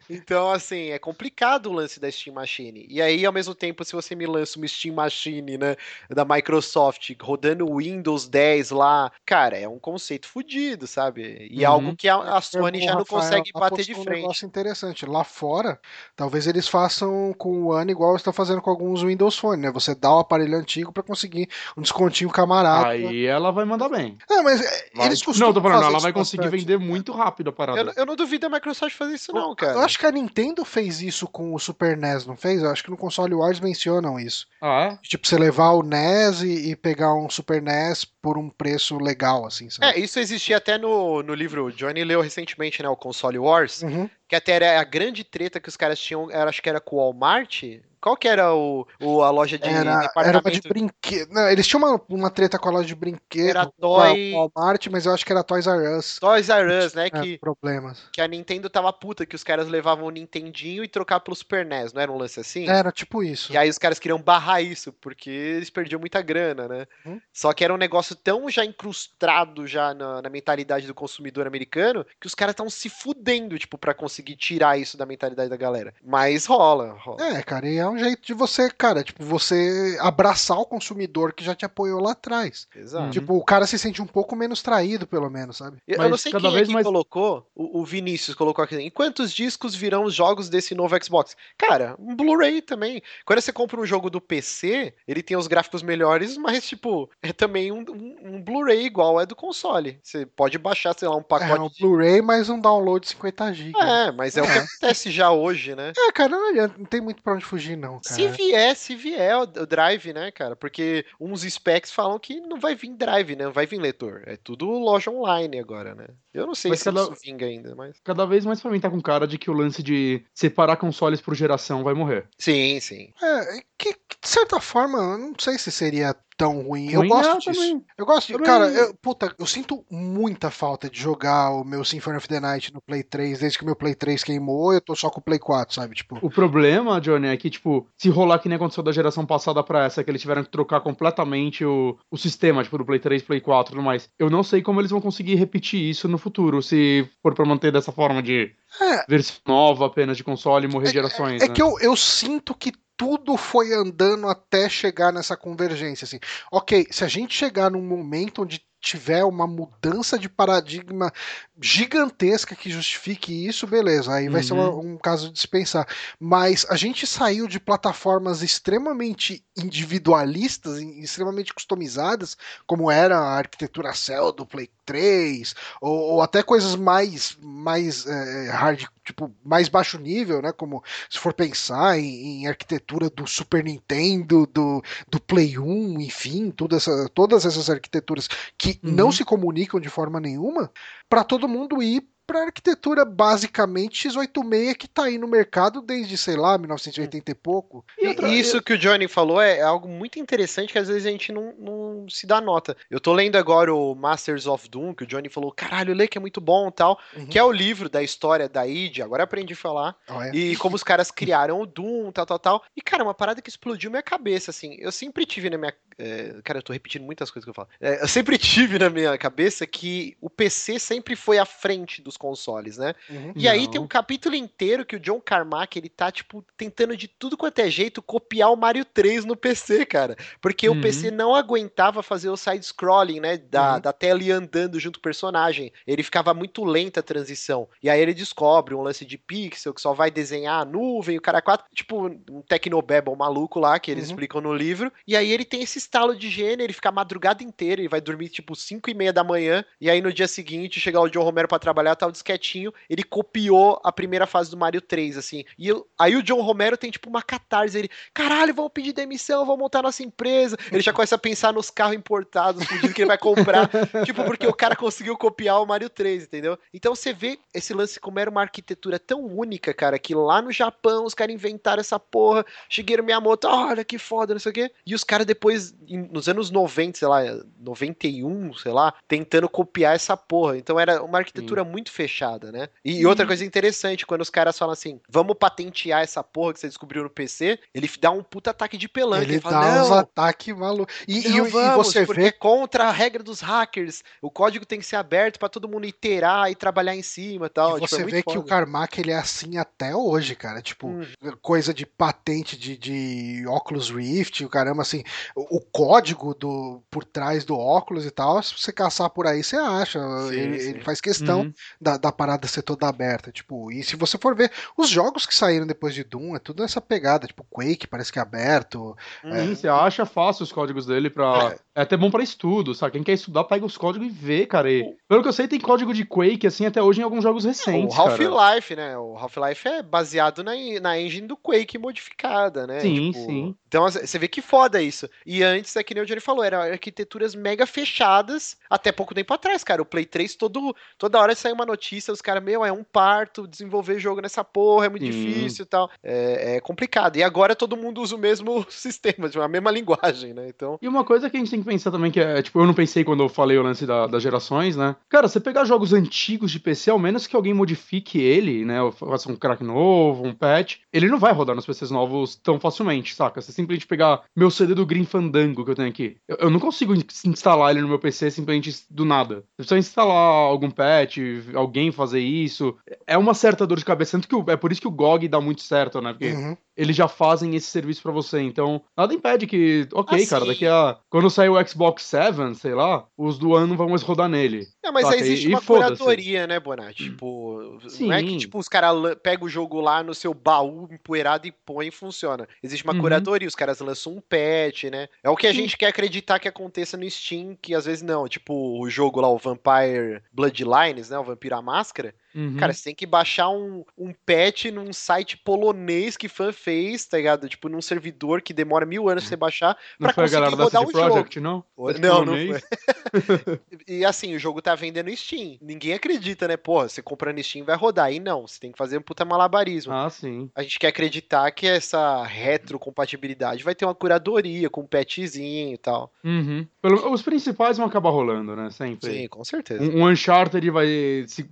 então, assim, é complicado o lance da Steam Machine. E aí, ao mesmo tempo, se você me lança uma Steam Machine, né, da Microsoft, rodando Windows 10 lá, cara, é um conceito fodido, sabe? E uhum. algo que a, a Sony já não Rafael, consegue bater de frente. Um negócio interessante. Lá fora, talvez eles façam com o One igual estão fazendo com alguns Windows Phone, né? Você dá o aparelho antigo para conseguir um descontinho camarada. Aí ela vai mandar bem. É, mas vai. eles costumam Não, tô falando, ela vai conseguir vender muito rápido a parada. Eu, eu, não duvido a Microsoft fazer isso, não, cara. Eu acho que a Nintendo fez isso com o Super NES, não fez? Eu acho que no console Wars mencionam isso. Ah, é? Tipo, você levar o NES e, e, pegar um Super NES por um preço legal, assim, sabe? É, isso existia até no, no livro, Johnny leu recentemente, né, o Console Wars, uhum. que até era a grande treta que os caras tinham, era, acho que era com o Walmart, qual que era o, o a loja de era, departamento? Era uma de brinquedo. Não, eles tinham uma, uma treta com a loja de brinquedo. Era Toy... Walmart, mas eu acho que era Toys R Us. Toys R Us, né? É, que, problemas. Que a Nintendo tava puta, que os caras levavam o Nintendinho e trocavam pelo Super NES, não era um lance assim? Era tipo isso. E aí os caras queriam barrar isso, porque eles perdiam muita grana, né? Hum? Só que era um negócio tão já incrustado já na, na mentalidade do consumidor americano, que os caras estão se fudendo, tipo, para conseguir tirar isso da mentalidade da galera. Mas rola, rola. É, cara, e é um jeito de você cara, tipo, você abraçar o consumidor que já te apoiou lá atrás. Exato. Tipo, o cara se sente um pouco menos traído, pelo menos, sabe? Eu, eu não sei cada quem vez mais... colocou, o, o, Vinícius colocou aqui, em quantos discos virão os jogos desse novo Xbox? Cara, um Blu-ray também. Quando você compra um jogo do PC, ele tem os gráficos melhores, mas, tipo, é também um, um, um Blu-ray igual é do console. Você pode baixar, sei lá, um pacote. É um Blu-ray, mas um download de 50 GB. É, mas é, é, o que acontece já hoje, né? É, cara, não, não tem muito pra onde fugir, não, cara. Se vier se vier o, drive, né, cara? Porque uns specs falam que não vai vir drive, né? Não vai vir leitor. É tudo loja online agora, né? Eu não sei mas se cada, isso vinga ainda, mas. Cada vez mais pra mim tá com cara de que o lance de separar consoles por geração vai morrer. Sim, sim. É, que, de certa forma, eu não sei se seria tão ruim. Eu Ruim gosto é, disso. também. Eu gosto de. Cara, eu, puta, eu sinto muita falta de jogar o meu Symphony of the Night no Play 3. Desde que o meu Play 3 queimou, eu tô só com o Play 4, sabe? Tipo. O problema, Johnny, é que, tipo, se rolar que nem aconteceu da geração passada pra essa, que eles tiveram que trocar completamente o, o sistema, tipo, do Play 3, Play 4 e tudo mais, eu não sei como eles vão conseguir repetir isso no futuro, se for pra manter dessa forma de É. versão nova apenas de console e morrer É- gerações, É né? que eu, eu sinto que tudo foi andando até chegar nessa convergência. Assim. Ok, se a gente chegar num momento onde tiver uma mudança de paradigma gigantesca que justifique isso, beleza, aí vai ser uma- Uhum. um caso de dispensar. Mas a gente saiu de plataformas extremamente individualistas, e extremamente customizadas, como era a arquitetura Cell do Play 3, ou, ou até coisas mais, mais eh, hard, tipo, mais baixo nível, né? Como se for pensar em, em arquitetura do Super Nintendo, do, do Play 1, enfim, toda essa, todas essas arquiteturas que Uhum. não se comunicam de forma nenhuma, para todo mundo ir para arquitetura basicamente x86 que tá aí no mercado desde, sei lá, 1980 e pouco. E outra- isso que o Johnny falou é algo muito interessante que às vezes a gente não, não se dá nota. Eu tô lendo agora o Masters of Doom, que o Johnny falou, caralho, lê que é muito bom e tal, Uhum. que é o livro da história da id, agora eu aprendi a falar, Ó, é. e como os caras criaram o Doom, tal, tal, tal. E, cara, uma parada que explodiu minha cabeça, assim. Eu sempre tive na minha. é, cara, eu tô repetindo muitas coisas que eu falo. É, eu sempre tive na minha cabeça que o PC sempre foi à frente dos consoles, né? Uhum. E aí Não. tem um capítulo inteiro que o John Carmack, ele tá, tipo, tentando de tudo quanto é jeito copiar o Mario 3 no PC, cara. Porque Uhum. o PC não aguentava fazer o side-scrolling, né? Da, Uhum. da tela ir andando junto com o personagem. Ele ficava muito lenta a transição. E aí ele descobre um lance de pixel que só vai desenhar a nuvem, o cara quatro. Tipo, um Tecnobabble maluco lá, que eles Uhum. explicam no livro. E aí ele tem esse estalo de gênio, ele fica a madrugada inteira, ele vai dormir tipo 5 e meia da manhã. E aí no dia seguinte, chegar o John Romero pra trabalhar, tá o disquetinho, ele copiou a primeira fase do Mario 3, assim. E eu- aí o John Romero tem tipo uma catarse, ele, caralho, vamos pedir demissão, vamos montar nossa empresa. Ele já começa a pensar nos carros importados, fudidos que ele vai comprar, tipo, porque o cara conseguiu copiar o Mario 3, entendeu? Então você vê esse lance como era uma arquitetura tão única, cara, que lá no Japão os caras inventaram essa porra, Shigeru Miyamoto, olha que foda, não sei o quê. E os caras depois, nos anos 90, sei lá, 91, sei lá, tentando copiar essa porra. Então era uma arquitetura muito fechada, né? E, e outra coisa interessante, quando os caras falam assim, vamos patentear essa porra que você descobriu no PC, ele dá um puta ataque de pelanca. Ele Ele, fala, dá uns ataques malucos. E, e- e vamos, você vê é contra a regra dos hackers. O código tem que ser aberto pra todo mundo iterar e trabalhar em cima e tal. E Tipo, você é muito vê que o foda. Carmack ele é assim até hoje, cara. Tipo, Hum. coisa de patente de, de óculos Rift, o caramba, assim, o, o código do por trás do óculos e tal, se você caçar por aí, você acha. Sim, ele, sim. ele faz questão Uhum. Da, da parada ser toda aberta. Tipo, e se você for ver, os jogos que saíram depois de Doom é tudo nessa pegada. Tipo, Quake parece que é aberto. Sim, você acha fácil os códigos dele pra. É, até bom pra estudo, sabe? Quem quer estudar, pega os códigos e vê, cara. E, pelo que eu sei, tem código de Quake, assim, até hoje em alguns jogos O recentes. cara. Half-Life, né? O Half-Life é baseado na, na engine do Quake modificada, né? Sim, sim. Então você vê que foda isso. E antes, é que nem o Johnny falou, eram arquiteturas mega fechadas até pouco tempo atrás, cara. O Play 3, todo, toda hora sai uma notícia, os caras, meu, é um parto desenvolver jogo nessa porra, é muito difícil e tal. É, é complicado. E agora todo mundo usa o mesmo sistema, tipo, a mesma linguagem, né? Então. E uma coisa que a gente tem que pensar também, que é, tipo, eu não pensei quando eu falei o lance da- das gerações, né? Cara, você pegar jogos antigos de PC, ao menos que alguém modifique ele, né? Ou faça um crack novo, um patch, ele não vai rodar nos PCs novos tão facilmente, saca? Você simplesmente pegar meu CD do Green Fandango que eu tenho aqui. Eu, eu não consigo in- instalar ele no meu PC simplesmente do nada. Eu preciso instalar algum patch, alguém fazer isso. É uma certa dor de cabeça. Tanto que o- é por isso que o GOG dá muito certo, né? Porque Uhum. eles já fazem esse serviço pra você. Então, nada impede que, ok, Assim- cara, daqui a. Quando sair o Xbox 7, sei lá, os do ano não vão mais rodar nele. Não, mas aí existe uma curadoria, né, Bonatti? Tipo, não é que Sim. tipo, os caras pegam o jogo lá no seu baú empoeirado e põe e funciona. Existe uma Uhum. curadoria, os caras lançam um patch, né? É o que a Sim. gente quer acreditar que aconteça no Steam, que às vezes não. Tipo, o jogo lá, o Vampire Bloodlines, né? O Vampiro à Máscara. Uhum. Cara, você tem que baixar um, um patch num site polonês que fã fez, tá ligado? Tipo, num servidor que demora mil anos pra você baixar não pra foi a conseguir galera da rodar CD um jogo. Projekt, não? Não, não foi. E assim, o jogo tá vendendo Steam. Ninguém acredita, né? Porra, você compra no Steam vai rodar. Aí não, você tem que fazer um puta malabarismo. Ah, sim. A gente quer acreditar que essa retrocompatibilidade vai ter uma curadoria com um patchzinho e tal. Uhum. Pelo- os principais vão acabar rolando, né? Sempre. Sim, com certeza. Um, um Uncharted vai. Se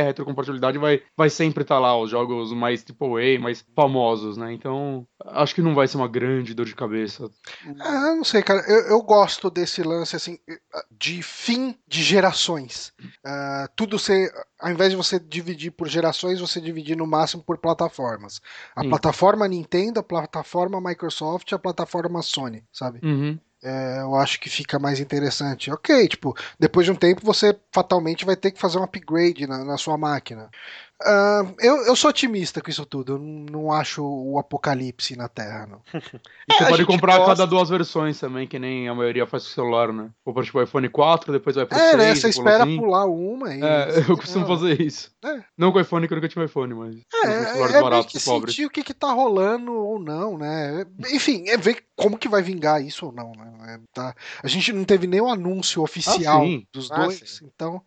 houver retrocompatibilidade, vai, vai sempre estar lá, os jogos mais AAA, mais famosos, né? Então, acho que não vai ser uma grande dor de cabeça. Ah, não sei, cara. Eu, eu gosto desse lance, assim, de fim de gerações. Ah, tudo ser. Ao invés de você dividir por gerações, você dividir no máximo por plataformas. A Sim. plataforma Nintendo, a plataforma Microsoft e a plataforma Sony, sabe? Uhum. É, eu acho que fica mais interessante. Ok, tipo, depois de um tempo você fatalmente vai ter que fazer um upgrade na, na sua máquina. Ah, eu, eu sou otimista com isso tudo. Eu não, acho o apocalipse na Terra, não. E É, você a pode comprar gosta- cada duas versões também, que nem a maioria faz com o celular, né? Compra tipo iPhone 4, depois vai pro É, 6, né? Você espera assim. pular uma e. É, eu costumo fazer isso. É. Não com iPhone, que eu nunca tive iPhone, mas. É, é, é que sentir o que, que tá rolando ou não, né? Enfim, é ver como que vai vingar isso ou não, né? É, tá- A gente não teve nenhum anúncio oficial sim. dos Ah, dois, sim. então.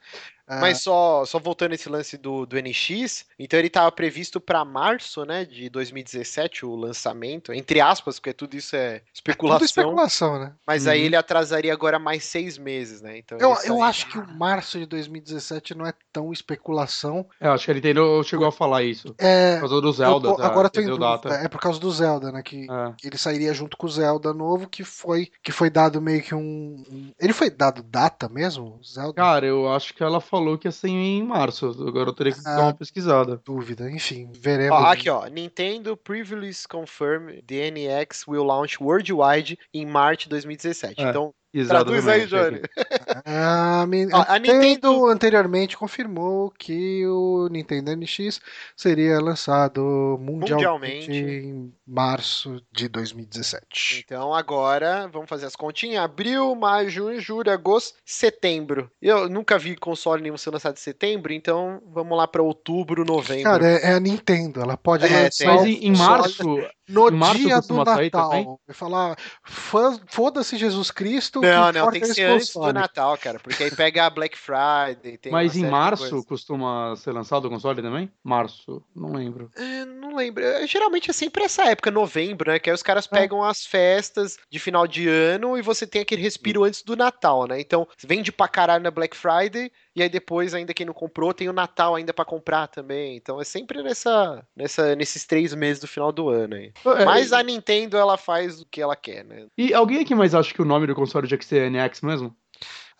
Ah, Mas só, só voltando esse lance do, do NX, então ele tava previsto pra março, né, de 2017, o lançamento, entre aspas, porque tudo isso é tudo especulação, especulação, né? mas aí Uhum. ele atrasaria agora mais seis meses, né? Então Eu, ele eu acho que o março de 2017 não é tão especulação. É, acho que Nintendo chegou a falar isso. É, Por causa do Zelda. tá? agora eu tô Que em deu dúvida. data. É por causa do Zelda, né? Que É. ele sairia junto com o Zelda novo, que foi que foi dado meio que um. um- Ele foi dado data mesmo? Zelda? Cara, eu acho que ela falou que ia ser em março. Agora eu teria que Ah. dar uma pesquisada. Dúvida, enfim, veremos. Ó, aqui, ó. Nintendo Previously Confirm the NX will launch worldwide em March 2017. É, Então, Exatamente. traduz aí, Johnny. A, Mi- Ó, a a Nintendo, anteriormente confirmou que o Nintendo NX seria lançado mundialmente, Mundialmente. em março de 2017. Então agora vamos fazer as continhas. Abril, maio, junho, julho, agosto, setembro. Eu nunca vi console nenhum ser lançado em setembro, então vamos lá pra outubro, novembro. Cara, é, é a Nintendo, ela pode É, lançar Mas em, em março. no em março dia do Natal. Vai falar, "Fã- foda-se Jesus Cristo. Não, não, tem que é ser antes do console." Natal, cara, porque aí pega a Black Friday. Tem Mas em março costuma ser lançado o console também? Março, não lembro. É, não lembro. É, Geralmente é sempre essa época, novembro, né? Que aí os caras É. pegam as festas de final de ano e você tem aquele respiro antes do Natal, né? Então, vende pra caralho na Black Friday e aí depois, ainda quem não comprou, tem o Natal ainda pra comprar também. Então é sempre nessa, nessa, nesses três meses do final do ano aí. É, Mas a Nintendo, ela faz o que ela quer, né? E alguém aqui mais acha que o nome do console tinha que ser NX mesmo?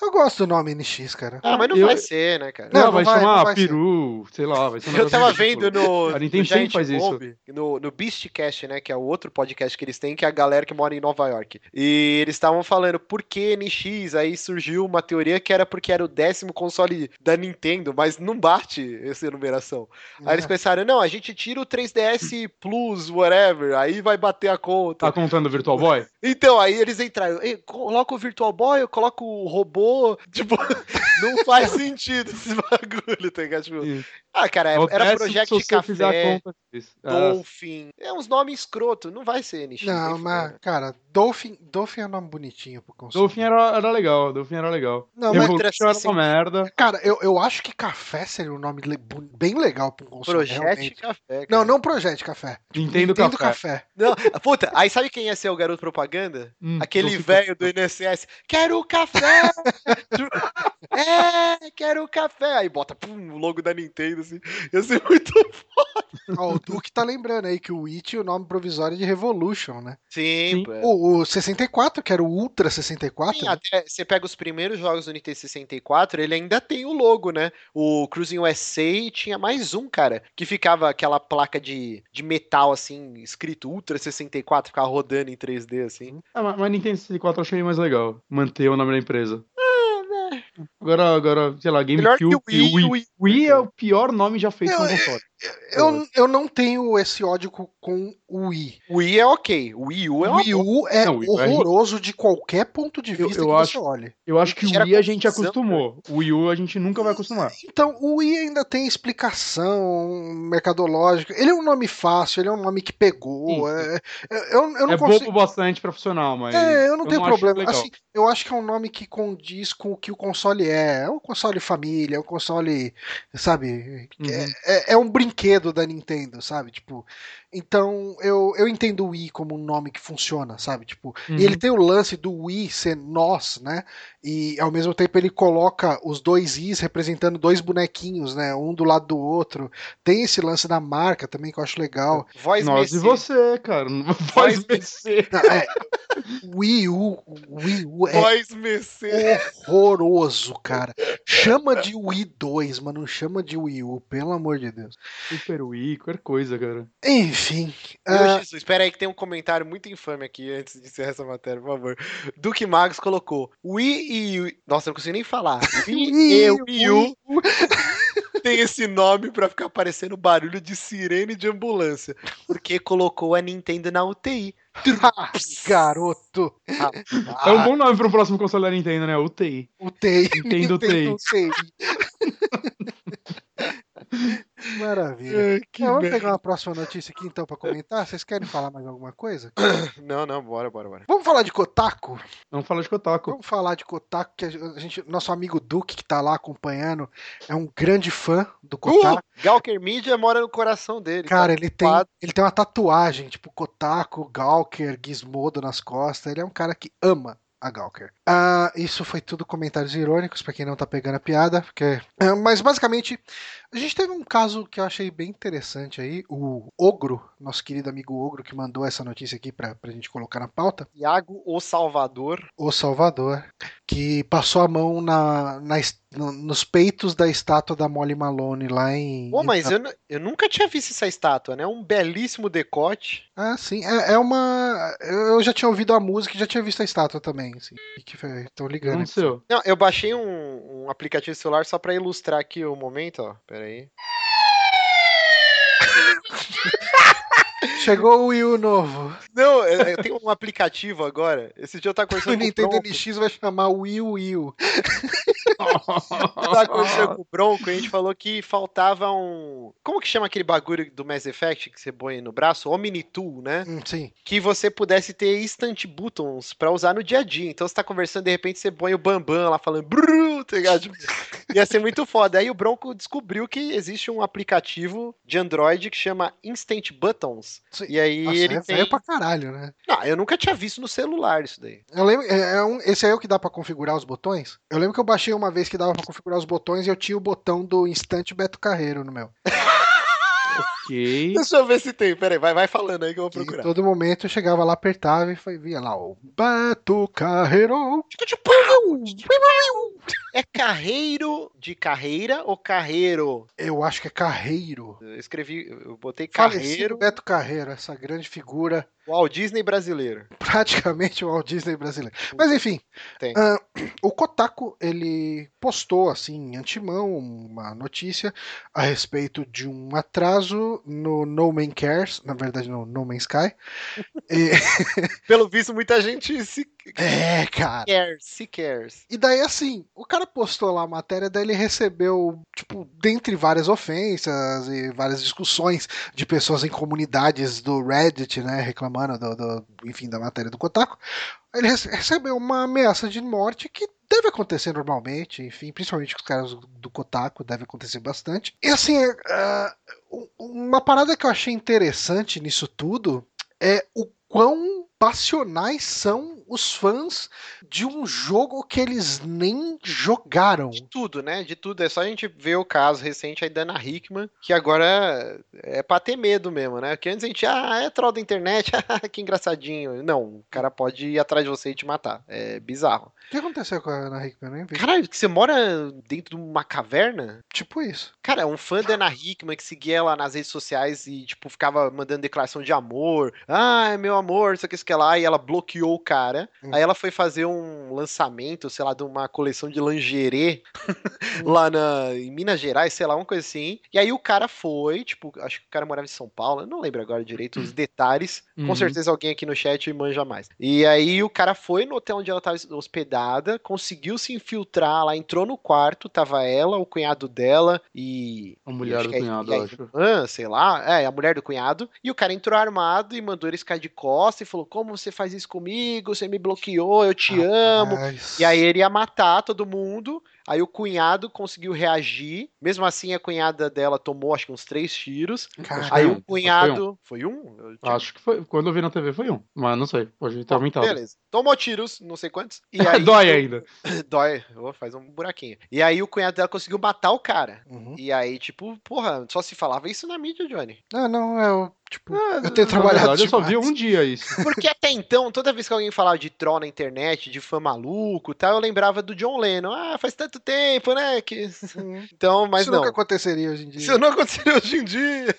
Eu gosto do nome NX, cara. Ah, mas não eu- vai ser, né, cara? Não, Não, não vai, vai- não chamar vai ser. Peru, sei lá, vai ser um Eu tava vendo no, A Nintendo sempre faz isso. No, no Beastcast, né, que é o outro podcast que eles têm, que é a galera que mora em Nova York. E eles estavam falando por que NX, aí surgiu uma teoria que era porque era o décimo console da Nintendo, mas não bate essa numeração. Aí eles É. pensaram, não, a gente tira o 3DS Plus, whatever, aí vai bater a conta. Tá contando o Virtual Boy? Então, aí eles entraram, "Ei, coloca o Virtual Boy, eu coloco o robô, tipo, não faz sentido esse bagulho, tá ligado? Tipo, Isso. ah, cara, era Project a Café. É. Dolphin, é uns nomes escroto, não vai ser NX. Não, mas, fora. cara, Dolphin, Dolphin é um nome bonitinho pro console. Dolphin era, era legal, Dolphin era legal. Não, mas, Revolution era assim, uma merda. cara, eu, eu acho que Café seria um nome le- bem legal um console. Realmente. Café, cara. Não, não Project Café. Nintendo, Nintendo Café. Café. Não, puta, aí sabe quem ia ser o garoto propaganda? Hum, Aquele velho do INSS, quero café! é, quero café! Aí bota pum, o logo da Nintendo, assim. Ia ser muito Ó, o Duke tá lembrando aí que o Witch é o nome provisório de Revolution, né? Sim, Sim. pô. O, o 64, que era o Ultra 64, Sim, né? até você pega os primeiros jogos do Nintendo 64, ele ainda tem o logo, né? O Cruising USA tinha mais um, cara, que ficava aquela placa de, de metal, assim, escrito Ultra 64, ficava rodando em 3D, assim. Ah, mas, mas Nintendo 64 eu achei mais legal. Manter o nome da empresa. Agora, agora sei lá, Melhor que GameCube o e Wii, Wii. Wii. Wii é o pior nome já feito Eu- no console. Eu, eu não tenho esse ódio com, o Wii. O Wii é ok. O Wii U é O uma Wii U é Não, o Wii U é- horroroso de qualquer ponto de Eu- vista eu que acho- você olhe. Eu acho que o Wii a gente acostumou. O Wii U a gente nunca vai acostumar. Então, o Wii ainda tem explicação mercadológica. Ele é um nome fácil, ele é um nome que pegou. É- é- eu, eu não é consigo. bobo bastante pra funcionar, mas. É, eu não tenho acho problema. Assim, eu acho que é um nome que condiz com o que o console é. É um console família, é um console, sabe? Uhum. É, é um brinquedo da Nintendo, sabe? Tipo, então eu, eu entendo o Wii como um nome que funciona, sabe? Tipo, Uhum. e ele tem o lance do Wii ser nós, né? E ao mesmo tempo ele coloca os dois Is representando dois bonequinhos, né? Um do lado do outro. Tem esse lance da marca também que eu acho legal. voz Nós e você, cara. Voz. Não, é, Wii U, Wii U é Voz Messi. horroroso, cara. Chama de Wii 2, mas não chama de Wii U, pelo amor de Deus. Super Wii, qualquer coisa, cara. Enfim. Meu ah, Jesus, espera aí que tem um comentário muito infame aqui antes de encerrar essa matéria, por favor. Duque Magos colocou Wii e U. Nossa, não consigo nem falar. Wii e Wii U tem esse nome pra ficar parecendo barulho de sirene de ambulância. Porque colocou a Nintendo na UTI. ah, garoto. É um bom nome pro próximo console da Nintendo, né? UTI. UTI. Nintendo UTI. UTI. Maravilha. Que É, vamos pegar uma próxima notícia aqui então pra comentar. Vocês querem falar mais alguma coisa? Não, não, bora, bora, bora. Vamos falar de Kotaku? Vamos falar de Kotaku. Vamos falar de Kotaku, que a gente, nosso amigo Duque, que tá lá acompanhando, é um grande fã do Kotaku. Uh, Galker Media mora no coração dele. Cara, tá ele tem, ele tem uma tatuagem, tipo Kotaku, Gawker, Gizmodo nas costas. Ele é um cara que ama a Gawker. Ah, isso foi tudo comentários irônicos, pra quem não tá pegando a piada. Porque... Ah, mas basicamente, a gente teve um caso que eu achei bem interessante aí. O Ogro, nosso querido amigo Ogro, que mandou essa notícia aqui pra, pra gente colocar na pauta. Iago, o Salvador. O Salvador, que passou a mão na, na no- nos peitos da estátua da Molly Malone lá em. Pô, mas em- eu, eu nunca tinha visto essa estátua, né? Um belíssimo decote. Ah, sim. É, é uma. Eu já tinha ouvido a música e já tinha visto a estátua também. Assim. Que foi. Tô ligando. Não, eu baixei um, um aplicativo celular só pra ilustrar aqui o momento, ó. Pera aí. Chegou o Wii U novo. Não, eu, eu tenho um aplicativo agora. Esse dia eu tava O conversando com o Nintendo. NX vai chamar Wii U Wii U. Tava conversando com o Bronco e a gente falou que faltava um. Como que chama aquele bagulho do Mass Effect que você põe no braço? Omni Tool, né? Hum, sim. que você pudesse ter instant buttons pra usar no dia a dia. Então você tá conversando, de repente você põe o Bambam lá falando brrr, tá ligado? Tipo, Ia ser muito foda. Aí o Bronco descobriu que existe um aplicativo de Android que chama Instant Buttons. Sim. E aí Nossa, ele é tem. pra caralho, né? Não, eu nunca tinha visto no celular isso daí. Eu lembro, é, é um, esse aí é o que dá pra configurar os botões? Eu lembro que eu baixei uma vez que dava pra configurar os botões e eu tinha o botão do Instant Beto Carreiro no meu. ok. Deixa eu ver se tem. Peraí, vai, vai falando aí que eu vou E em procurar. todo momento eu chegava lá, apertava e foi, via lá o Beto Carreiro. É carreiro de carreira ou carreiro? Eu acho que é Carreiro. Eu escrevi, eu botei Falecido carreiro, Beto Carreiro, essa grande figura, o Walt Disney brasileiro. praticamente o Walt Disney brasileiro. Mas enfim, ah, o Kotaku ele postou assim em antemão uma notícia a respeito de um atraso no No Man's Cares, na verdade no No Man's Sky. E- Pelo visto, muita gente se é, cara. cares, se cares. E daí, assim, o cara postou lá a matéria, daí ele recebeu, tipo, dentre várias ofensas e várias discussões de pessoas em comunidades do Reddit, né, reclamando do, do- enfim, da matéria do Kotaku, ele rece- recebeu uma ameaça de morte que deve acontecer normalmente, enfim, principalmente com os caras do Kotaku, deve acontecer bastante. E assim, um- uma parada que eu achei interessante nisso tudo é o quão passionais são os fãs de um jogo que eles nem jogaram. De tudo, né? De tudo. É só a gente ver o caso recente aí da Ana Hickman, que agora é pra ter medo mesmo, né? Porque antes a gente, ah, é troll da internet, ah, que engraçadinho. Não, o cara pode ir atrás de você e te matar. É bizarro. O que aconteceu com a Ana Hickman? Nem vi. Caralho, que você mora dentro de uma caverna? Tipo isso. Cara, um fã da Ana Hickman que seguia ela nas redes sociais e, tipo, ficava mandando declaração de amor. Ah, é meu amor, isso aqui, isso aqui. Que lá, e ela bloqueou o cara. Hum. Aí ela foi fazer um lançamento, sei lá, de uma coleção de lingerie lá na, em Minas Gerais, sei lá, uma coisa assim. E aí o cara foi, tipo, acho que o cara morava em São Paulo, eu não lembro agora direito os detalhes. Com Uhum. certeza alguém aqui no chat manja mais. E aí o cara foi no hotel onde ela tava hospedada, conseguiu se infiltrar lá, entrou no quarto, tava ela, o cunhado dela e. A mulher do que é- cunhado, eu acho. irmã, sei lá, é, a mulher do cunhado. E o cara entrou armado e mandou eles ficar de costa e falou: Como você faz isso comigo? Você me bloqueou, eu te amo. Mas- E aí ele ia matar todo mundo. Aí o cunhado conseguiu reagir. Mesmo assim, a cunhada dela tomou acho que uns três tiros. Cara, Aí um, o cunhado. Foi um? Eu tinha- Acho que foi. Quando eu vi na TV foi um. Mas não sei. Ter Bom, aumentado. Beleza. Tomou tiros, não sei quantos. E aí, Dói ainda. Dói. Ô, faz um buraquinho. E aí o cunhado dela conseguiu matar o cara. Uhum. E aí, tipo, porra, só se falava isso na mídia, Johnny. Não, não, é o. Tipo, Ah, eu tenho trabalhado. verdade, eu só vi um dia isso. Porque até então, toda vez que alguém falava de troll na internet, de fã maluco e tal, eu lembrava do John Lennon. Ah, faz tanto tempo, né? Que... Então, mas Isso não. nunca aconteceria hoje em dia. Isso não aconteceria hoje em dia.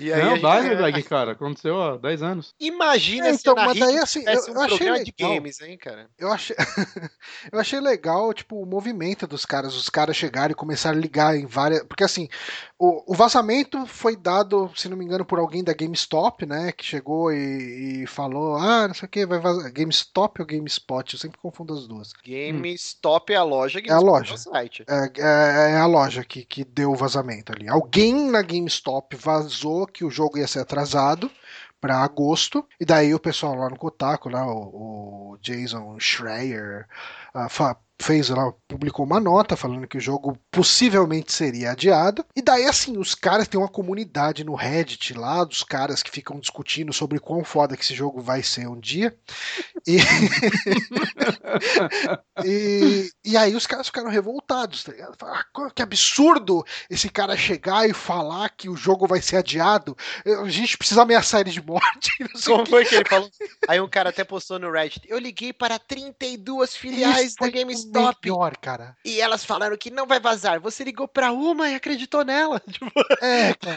E aí, não, gente- dá, Lag, cara. Aconteceu há 10 anos. Imagina É, então, mas daí assim, eu, um eu achei programa de legal. games, hein, cara? Eu achei, eu achei legal, tipo, o movimento dos caras, os caras chegarem e começarem a ligar em várias. Porque assim, o, o vazamento foi dado, se não me engano, por alguém da GameStop, né? Que chegou e, e falou: ah, não sei o que, vai vazar. GameStop ou GameSpot? Eu sempre confundo as duas. GameStop é a loja, É a loja. é o site. É, é- é a loja que, que deu o vazamento ali. Alguém na GameStop vazou que o jogo ia ser atrasado para agosto, e daí o pessoal lá no Kotaku, lá, o, o Jason Schreier, fa- fez lá, publicou uma nota falando que o jogo possivelmente seria adiado. E daí, assim, os caras têm uma comunidade no Reddit lá, dos caras que ficam discutindo sobre quão foda que esse jogo vai ser um dia. E, e, e aí os caras ficaram revoltados, tá ligado? Falaram, "Ah, que absurdo esse cara chegar e falar que o jogo vai ser adiado. A gente precisa ameaçar ele de morte. Como quê." foi que ele falou? Aí um cara até postou no Reddit. Eu liguei para 32 filiais Isso da foi GameStop melhor, cara. e elas falaram que não vai vazar. Você ligou para uma e acreditou nela. Tipo, É, cara.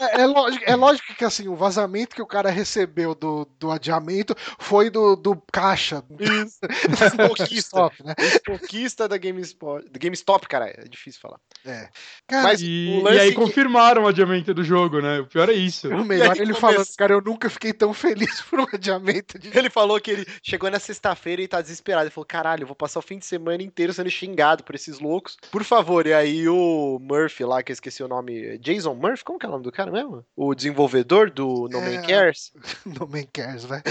É, é lógico, é lógico que assim, o vazamento que o cara recebeu do, do adiamento foi do, do caixa. Isso. GameStop, né? Conquista da GameSpot. GameStop, cara. É difícil falar. É. Cara, Mas E, e aí que- confirmaram o adiamento do jogo, né? O pior é isso. o melhor ele começa- falando, cara, eu nunca fiquei tão feliz por um adiamento de Ele falou que ele chegou na sexta-feira e tá desesperado. Ele falou: caralho, eu vou passar o fim de semana inteiro sendo xingado por esses loucos. Por favor. E aí o Murphy lá, que eu esqueci o nome. Jason Murphy? Como que é o nome do cara mesmo? O desenvolvedor do No É. Man Cares? No Man Cares, né?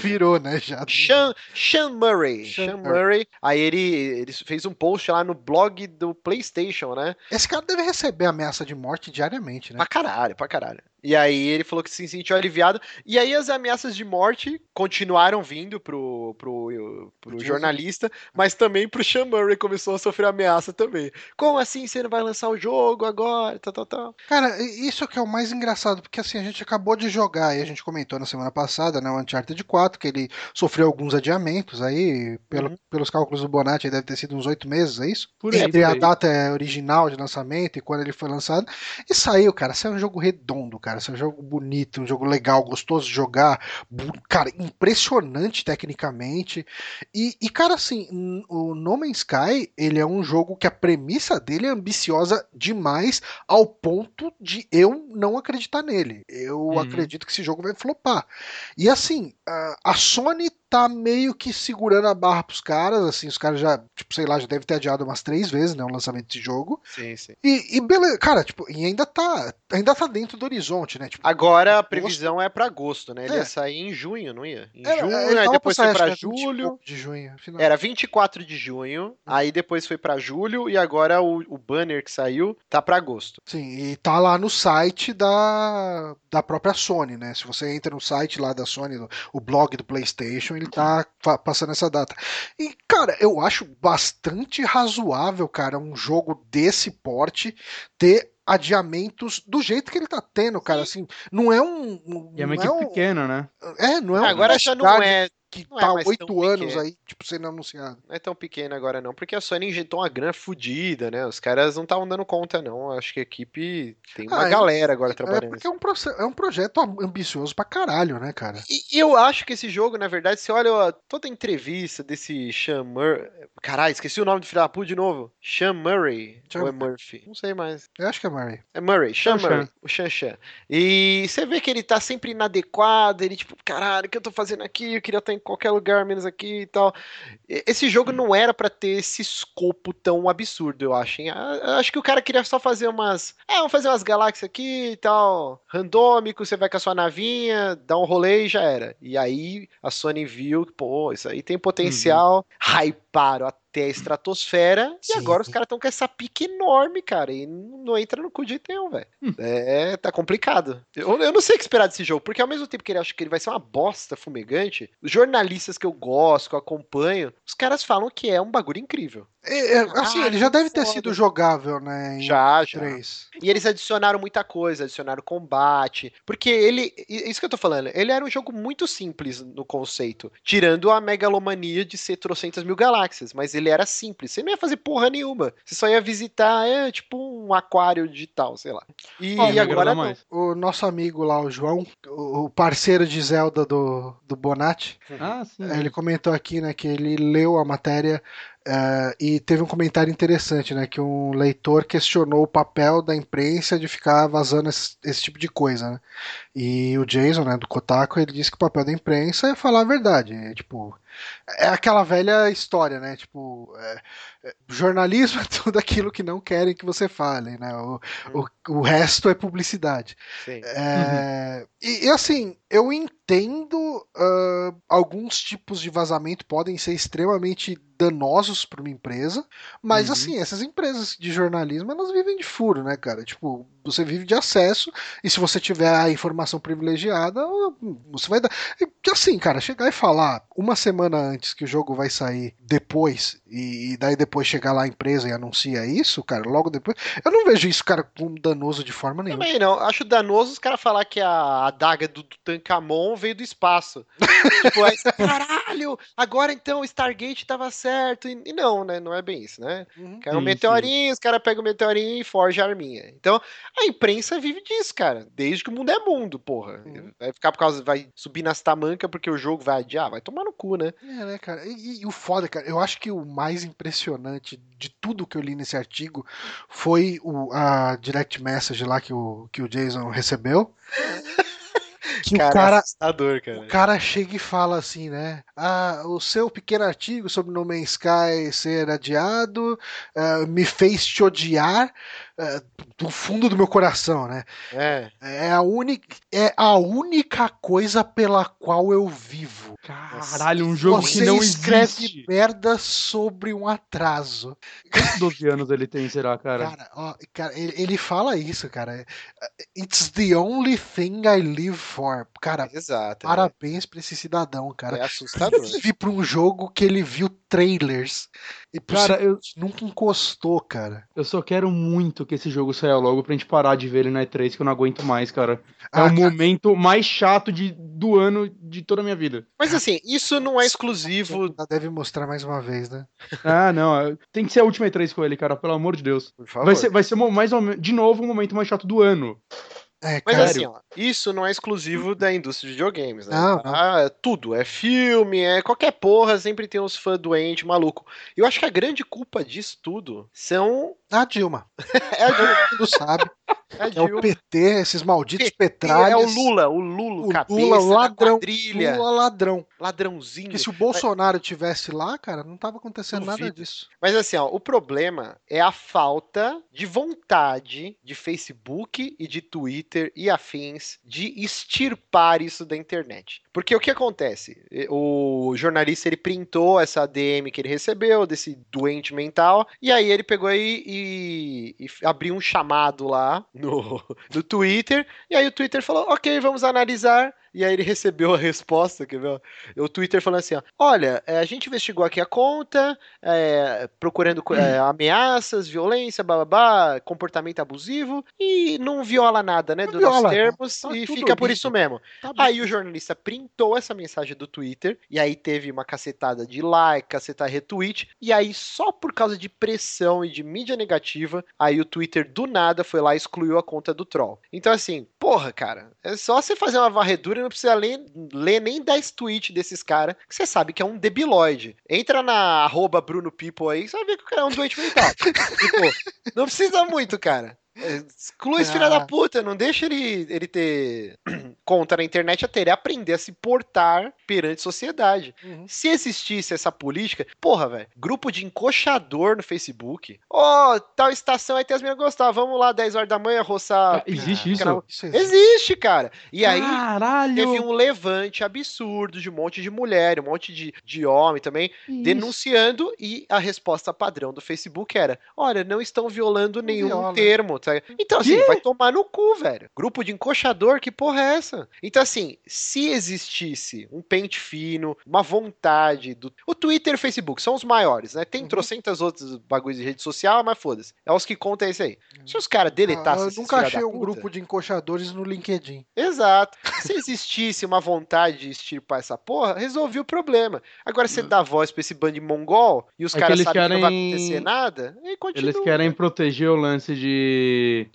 Virou, né? Já. Sean, Sean Murray. Sean Sean Murray. Aí ele, ele fez um post lá no blog do PlayStation, né? Esse cara deve receber ameaça de morte diariamente, né? Pra caralho, pra caralho. E aí ele falou que se sentiu aliviado. E aí as ameaças de morte continuaram vindo pro, pro, pro Jason. jornalista, mas também pro Sean Murray começou a sofrer ameaça também. Como assim você não vai lançar o jogo agora? Tal, tal, tal. Cara, isso que é o mais engraçado, porque assim, a gente acabou de jogar, e a gente comentou na semana passada, né, o Uncharted 4, que ele sofreu alguns adiamentos aí, pelo- Uhum. pelos cálculos do Bonatti, deve ter sido uns oito meses, é isso? Por aí, Entre por a data original de lançamento e quando ele foi lançado. E saiu, cara, saiu um jogo redondo, cara, saiu um jogo bonito, um jogo legal, gostoso de jogar, cara, impressionante tecnicamente. E, e, cara, assim, o No Man's Sky, ele é um jogo que a premissa dele é ambiciosa demais ao ponto de eu não acreditar nele. Eu Uhum. acredito que esse jogo vai flopar. E assim, a- a Sony tá meio que segurando a barra pros caras, assim, os caras já, tipo, sei lá, já deve ter adiado umas três vezes, né, o lançamento desse jogo. Sim, sim. E, e beleza, cara, tipo, e ainda tá, ainda tá dentro do horizonte, né? Tipo, Agora a Agosto. previsão é pra agosto, né? Ele É. ia sair em junho, não ia? Em era- junho, ele aí depois foi pra acho que é 20 julho. de junho. Final. Era 24 de junho, aí depois foi pra julho e agora o, o banner que saiu tá pra agosto. Sim, e tá lá no site da, da própria Sony, né? Se você entra no site lá da Sony, o blog do PlayStation, ele tá passando essa data. E, cara, eu acho bastante razoável, cara, um jogo desse porte ter adiamentos do jeito que ele tá tendo, cara, assim, não é um... um- E é uma não equipe um- pequena, né? É, não é um agora já não é que Não é tá oito anos pequeno. aí, tipo, sendo anunciado. Não é tão pequeno agora, não, porque a Sony injetou uma grana fodida, né? Os caras não estavam dando conta, não. Acho que a equipe tem uma Ah, é- galera agora É trabalhando. porque é um, é um projeto am- ambicioso pra caralho, né, cara? E eu acho que esse jogo, na verdade, você olha ó, toda a entrevista desse Sean Murray. Caralho, esqueci o nome do filho da puta de novo. Sean Murray. Sean- Ou é Murphy? Não sei mais. Eu acho que é Murray. É Murray, Sean Sean Murray. O Sean Sean. E você vê que ele tá sempre inadequado. Ele, tipo, caralho, o que eu tô fazendo aqui? Eu queria estar em qualquer lugar, menos aqui e tal. Esse jogo não era pra ter esse escopo tão absurdo, eu acho. hein? Acho que o cara queria só fazer umas. É, vamos fazer umas galáxias aqui e tal. Randômico, você vai com a sua navinha, dá um rolê e já era. E aí a Sony viu que, pô, isso aí tem potencial. Hyparam até a estratosfera. E Sim. agora os caras estão com essa pique enorme, cara. E não entra no cu de nenhum, velho. É, tá complicado. Eu, eu não sei o que esperar desse jogo, porque ao mesmo tempo que ele acha que ele vai ser uma bosta fumegante, os jornalistas que eu gosto, que eu acompanho, os caras falam que é um bagulho incrível. É, é, assim, Ah, ele já deve ter foda. sido jogável, né? Em Já, já. 3. E eles adicionaram muita coisa, adicionaram combate. Porque ele. Isso que eu tô falando, ele era um jogo muito simples no conceito. Tirando a megalomania de ser trocentas mil galáxias. Mas ele era simples. Você não ia fazer porra nenhuma. Você só ia visitar, é, tipo um aquário digital, sei lá. E Ó, me agora não. mais. O nosso amigo lá, o João, o o parceiro de Zelda do, do Bonatti, Ah, sim. É, Ele comentou aqui, né, que ele leu a matéria eh, e teve um comentário interessante, né, que um leitor questionou o papel da imprensa de ficar vazando esse, esse tipo de coisa, né? E o Jason, né, do Kotaku, ele disse que o papel da imprensa é falar a verdade, é, tipo, é aquela velha história, né, tipo, é, é, jornalismo é tudo aquilo que não querem que você fale, né? O, o, o resto é publicidade. Sim. É, e, e, assim, eu entendo ah, alguns tipos de vazamento podem ser extremamente danosos para uma empresa, mas Uhum. assim, essas empresas de jornalismo, elas vivem de furo, né, cara? Tipo, você vive de acesso e se você tiver a informação privilegiada, você vai dar. E, assim, cara, chegar e falar uma semana antes que o jogo vai sair depois e, e daí depois chegar lá a empresa e anuncia isso, cara, logo depois, eu não vejo isso, cara, como danoso de forma nenhuma. Também não. Acho danoso os caras falar que a adaga do Tutankhamon veio do espaço. tipo, aí, caralho, agora então o Stargate tava certo. E, e não, né? Não é bem isso, né? Uhum. Cai um Sim, meteorinho, os caras pegam o meteorinho e forjam a arminha. Então, a imprensa vive disso, cara. Desde que o mundo é mundo, porra. Uhum. Vai ficar por causa. Vai subir nas tamancas porque o jogo vai adiar. Vai tomar no cu, né? É, né, cara? E, e- o foda, cara, eu acho que o mais impressionante de tudo que eu li nesse artigo foi o, a direct message lá que o, que o Jason recebeu. Que cara, o cara, assustador, cara. o cara chega e fala assim, né? Ah, o seu pequeno artigo sobre No Man's Sky ser adiado ah, me fez te odiar ah, do fundo do meu coração, né? É. É a, única, é a única coisa pela qual eu vivo. Caralho, um jogo Você que não escreve existe. merda sobre um atraso. Quantos 12 anos ele tem, será, cara? Cara, ó, cara, ele, ele fala isso, cara. It's the only thing I live for. Cara, Exato. parabéns pra esse cidadão, É, cara. é assustador. Vive pra um jogo que ele viu trailers e Cara, eu, nunca encostou, cara. eu só quero muito que esse jogo saia logo pra gente parar de ver ele na E3, que eu não aguento mais, cara. É Ah, o cara, momento mais chato de, do ano de toda a minha vida. Mas assim, isso não é exclusivo. ainda deve mostrar mais uma vez, né? Ah, não. é- Tem que ser a última E3 com ele, cara, pelo amor de Deus. Por favor. Vai ser, vai ser mais ou menos, de novo, o momento mais chato do ano. É, Mas assim, ó, isso não é exclusivo da indústria de videogames, né? Não, não. Ah, é tudo, é filme, é qualquer porra, sempre tem uns fãs doentes, maluco. Eu acho que a grande culpa disso tudo são. A Dilma. É a Dilma, Todo sabe. é a É o. PT, esses malditos PT, petralhas. É o Lula, o Lula, O cabeça, Lula, ladrão, Lula ladrão. ladrãozinho. Porque se o Bolsonaro tivesse lá, cara, não tava acontecendo nada Duvido. disso. Mas assim, ó, o problema é a falta de vontade de Facebook e de Twitter e afins de extirpar isso da internet. Porque o que acontece? O jornalista ele printou essa DM que ele recebeu desse doente mental e aí ele pegou aí e, e abriu um chamado lá no, no Twitter e aí o Twitter falou: "OK, vamos analisar E aí ele recebeu a resposta, quer ver? O Twitter falando assim, ó, olha, é, a gente investigou aqui a conta, é, procurando é, ameaças, violência, babá, comportamento abusivo, e não viola nada, né, Não dos viola, termos, tá e fica por limpo. isso mesmo. Tá. Aí o jornalista printou essa mensagem do Twitter, e aí teve uma cacetada de like, cacetada retweet, e aí só por causa de pressão e de mídia negativa, aí o Twitter do nada foi lá e excluiu a conta do troll. Então assim, porra, cara, é só você fazer uma varredura não precisa ler, ler nem 10 tweets desses caras, que você sabe que é um debilóide. Entra na arroba Bruno People aí, você vai ver que o cara é um doente mental. tipo, não precisa muito, cara. Exclui esse filho da Ah. puta, não deixa ele, ele ter conta na internet até ele aprender a se portar perante a sociedade. Uhum. Se existisse essa política, porra, velho, grupo de encoxador no Facebook. Ó, tal estação aí tem as meninas gostar, vamos lá 10 horas da manhã roçar. Ah, existe isso? Cara, Isso existe. Existe, cara. E aí Caralho! teve um levante absurdo de um monte de mulher, um monte de, de homem também, Isso. denunciando e a resposta padrão do Facebook era: olha, não estão violando nenhum viola. termo. Tá? Então, assim, Quê? vai tomar no cu, velho. Grupo de encoxador, que porra é essa? Então, assim, se existisse um pente fino, uma vontade do. O Twitter e o Facebook são os maiores, né? Tem Uhum. trocentas outros bagulhos de rede social, mas foda-se. É os que contam esse aí. Se os caras deletassem Ah, eu nunca achei um puta- grupo de encoxadores no LinkedIn. Exato. Se existisse uma vontade de extirpar essa porra, resolvia o problema. Agora você dá voz pra esse bando de mongol e os É que caras sabem que não vai querem- acontecer nada, e continua. Eles querem proteger o lance de.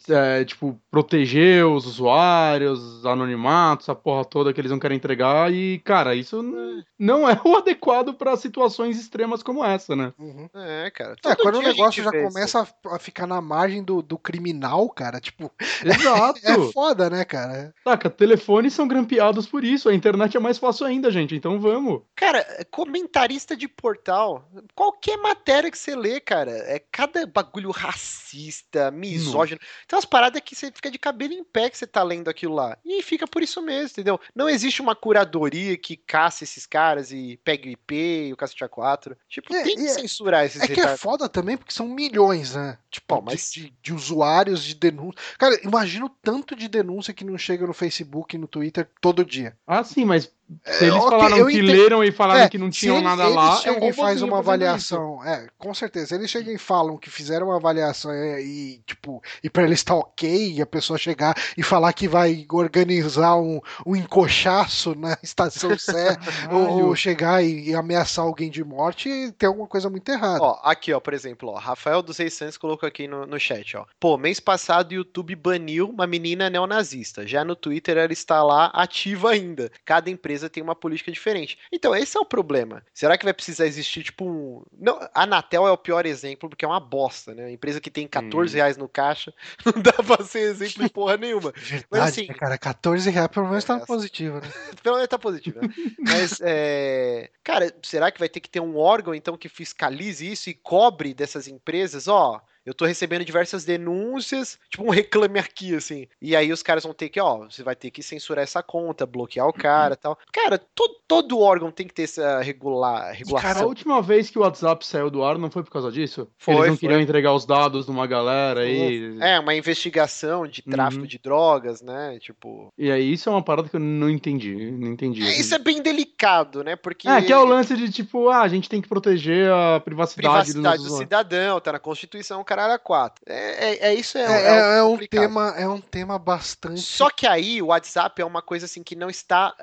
É, tipo, proteger os usuários, anonimatos, a porra toda que eles não querem entregar. E, cara, isso n- não é o adequado pra situações extremas como essa, né? Uhum. É, cara. É, quando o negócio já começa a, a ficar na margem do, do criminal, cara, tipo, Exato. é foda, né, cara? Saca, telefones são grampeados por isso. A internet é mais fácil ainda, gente. Então vamos. Cara, comentarista de portal, qualquer matéria que você lê, cara, é cada bagulho racista, misógino. Tem umas paradas que você fica de cabelo em pé que você tá lendo aquilo lá. E fica por isso mesmo, entendeu? Não existe uma curadoria que caça esses caras e pega o IP e o cacete A4. Tipo, É, tem que e é- censurar esses É que é foda também, porque são milhões, né? Tipo, Pô, de- mas- de, de usuários, de denúncia. Cara, imagina o tanto de denúncia que não chega no Facebook e no Twitter todo dia. Ah, sim, mas É, se eles ok, falaram que leram e falaram É, que não tinham eles- nada eles lá, é um chegam e faz uma avaliação. É, com certeza. Se eles chegam e falam que fizeram uma avaliação e, e, tipo, e pra eles estar ok, e a pessoa chegar e falar que vai organizar um, um encoxaço na estação Sé, ou, ou chegar e, e ameaçar alguém de morte, tem alguma coisa muito errada. Ó, aqui, ó, por exemplo, ó, Rafael dos Reis Santos colocou aqui no, no chat, ó. Pô, mês passado o YouTube baniu uma menina neonazista. Já no Twitter ela está lá ativa ainda. Cada empresa tem uma política diferente. Então, esse é o problema. Será que vai precisar existir, tipo, um. Não, a Anatel é o pior exemplo, porque é uma bosta, né? Empresa que tem 14 Hum. reais no caixa, não dá pra ser exemplo de porra nenhuma. Verdade, assim- né, cara? 14 reais pelo menos tá É, positivo, né? Pelo menos tá positivo, né? Mas, é... cara, será que vai ter que ter um órgão, então, que fiscalize isso e cobre dessas empresas? Ó, eu tô recebendo diversas denúncias, tipo um reclame aqui, assim. E aí os caras vão ter que, ó, você vai ter que censurar essa conta, bloquear o cara e tal. Cara, todo, todo órgão tem que ter essa regular, A regulação. última vez que o WhatsApp saiu do ar não foi por causa disso? Foi, Eles não foi. queriam entregar os dados de uma galera aí. É, uma investigação de tráfico Uhum. de drogas, né? Tipo. E aí isso é uma parada que eu não entendi. Não entendi. É, Isso é bem delicado, né? Porque. É, que é o lance de tipo, ah, a gente tem que proteger a privacidade, privacidade do nossos cidadão, tá na Constituição, caralho, a quatro. É, é, é isso, é, É, é é- é um tema, é um tema bastante. Só que aí o WhatsApp é uma coisa assim que não está.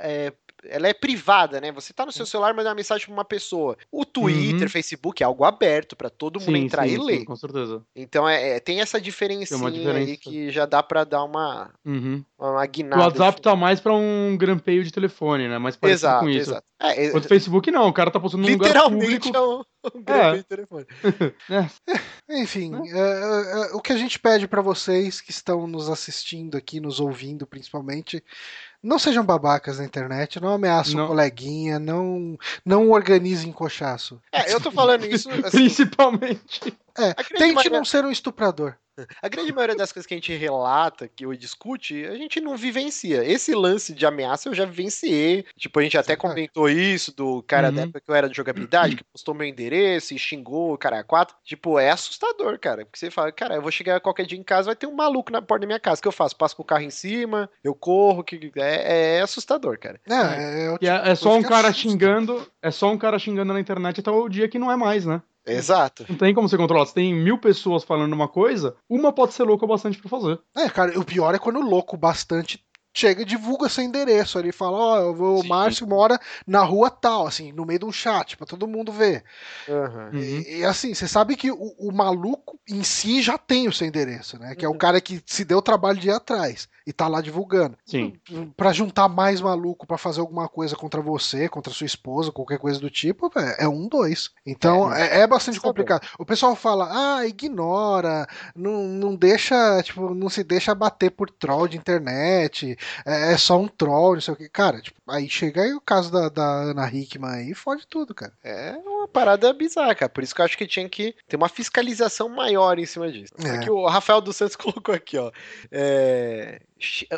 É, ela é privada, né? Você tá no seu celular, manda uma mensagem pra uma pessoa. O Twitter, Uhum. Facebook é algo aberto pra todo mundo Sim, entrar sim, e sim, ler. com certeza. Então é, é, tem essa diferencinha aí diferença. que já dá pra dar uma, Uhum. uma O guinada. WhatsApp tá mais pra um grampeio de telefone, né? Mais parecido Exato, com isso. exato. É, é, O Facebook não, o cara tá postando num lugar literalmente público. é um, um de telefone. Enfim, Né? é, é, é, o que a gente pede pra vocês que estão nos assistindo aqui, nos ouvindo principalmente, não sejam babacas na internet, não ameaçem o Não. coleguinha, não, não organizem encoxaço. É, eu tô falando isso assim, Principalmente. É, tente maioria- não ser um estuprador. A grande maioria das coisas que a gente relata, que eu discute, a gente não vivencia. Esse lance de ameaça eu já vivenciei. Tipo, a gente até comentou isso do cara Uhum. da época que eu era de jogabilidade, que postou meu endereço e xingou o cara quatro. Tipo, é assustador, cara. Porque você fala, cara, eu vou chegar qualquer dia em casa, vai ter um maluco na porta da minha casa. O que eu faço? Passo com o carro em cima, eu corro, que é, é assustador, cara. É, é, é é, tipo é só um cara xingando. É só um cara xingando na internet até o dia que não é mais, né? Exato. Não tem como você controlar. Se tem mil pessoas falando uma coisa, uma pode ser louca bastante pra fazer. É, cara, o pior é quando o louco bastante chega e divulga seu endereço. Ele fala, ó, eu vou- o Sim. Márcio mora na rua tal, assim, no meio de um chat, pra todo mundo ver. Uhum. E, e, assim, você sabe que o, o maluco em si já tem o seu endereço, né? Que é o Uhum. cara que se deu o trabalho de ir atrás e tá lá divulgando. Sim. Pra juntar mais maluco pra fazer alguma coisa contra você, contra sua esposa, qualquer coisa do tipo, véio, é um, dois. Então é, é bastante Sabe? complicado. O pessoal fala, ah, ignora, não, não deixa, tipo, não se deixa bater por troll de internet, é, é só um troll, não sei o que. Cara, tipo, aí chega aí o caso da, da Ana Hickman aí, fode tudo, cara. É uma parada bizarra, cara. Por isso que eu acho que tinha que ter uma fiscalização maior em cima disso. É. Aqui o Rafael dos Santos colocou aqui, ó. É,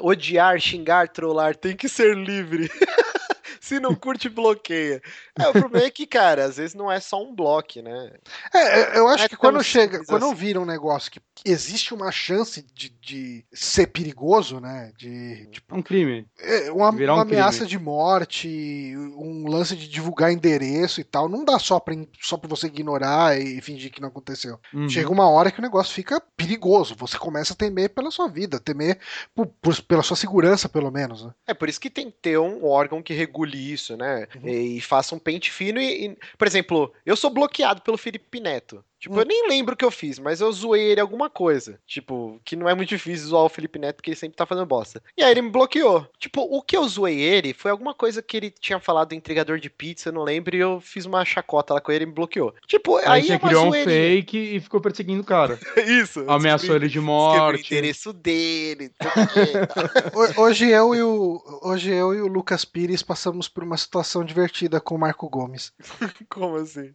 Odiar, xingar, trollar tem que ser livre. Se não curte, bloqueia. É, o problema é que, cara, às vezes não é só um bloco, né? É, eu acho é que quando chega, quando assim. vira um negócio que existe uma chance de, de ser perigoso, né? De, tipo, É um crime. é, uma, Virar um uma ameaça crime. de morte, um lance de divulgar endereço e tal, não dá só pra, só pra você ignorar e fingir que não aconteceu. Uhum. Chega uma hora que o negócio fica perigoso. Você começa a temer pela sua vida, temer por- por- pela sua segurança, pelo menos. Né? É por isso que tem que ter um órgão que regule isso, né? Uhum. E, e faça um pente fino e, e- Por exemplo, eu sou bloqueado pelo Felipe Neto. Tipo, Hum. eu nem lembro o que eu fiz, mas eu zoei ele alguma coisa. Tipo, que não é muito difícil zoar o Felipe Neto, porque ele sempre tá fazendo bosta. E aí ele me bloqueou. Tipo, o que eu zoei ele foi alguma coisa que ele tinha falado do entregador de pizza, eu não lembro, e eu fiz uma chacota lá com ele e me bloqueou. Tipo, aí, Aí você é criou um zoeirinha. fake e ficou perseguindo o cara. Isso. Ameaçou ele de Escrevi o morte. endereço dele. Ho- Hoje eu, e o, hoje eu e o Lucas Pires passamos por uma situação divertida com o Marco Gomes. Como assim?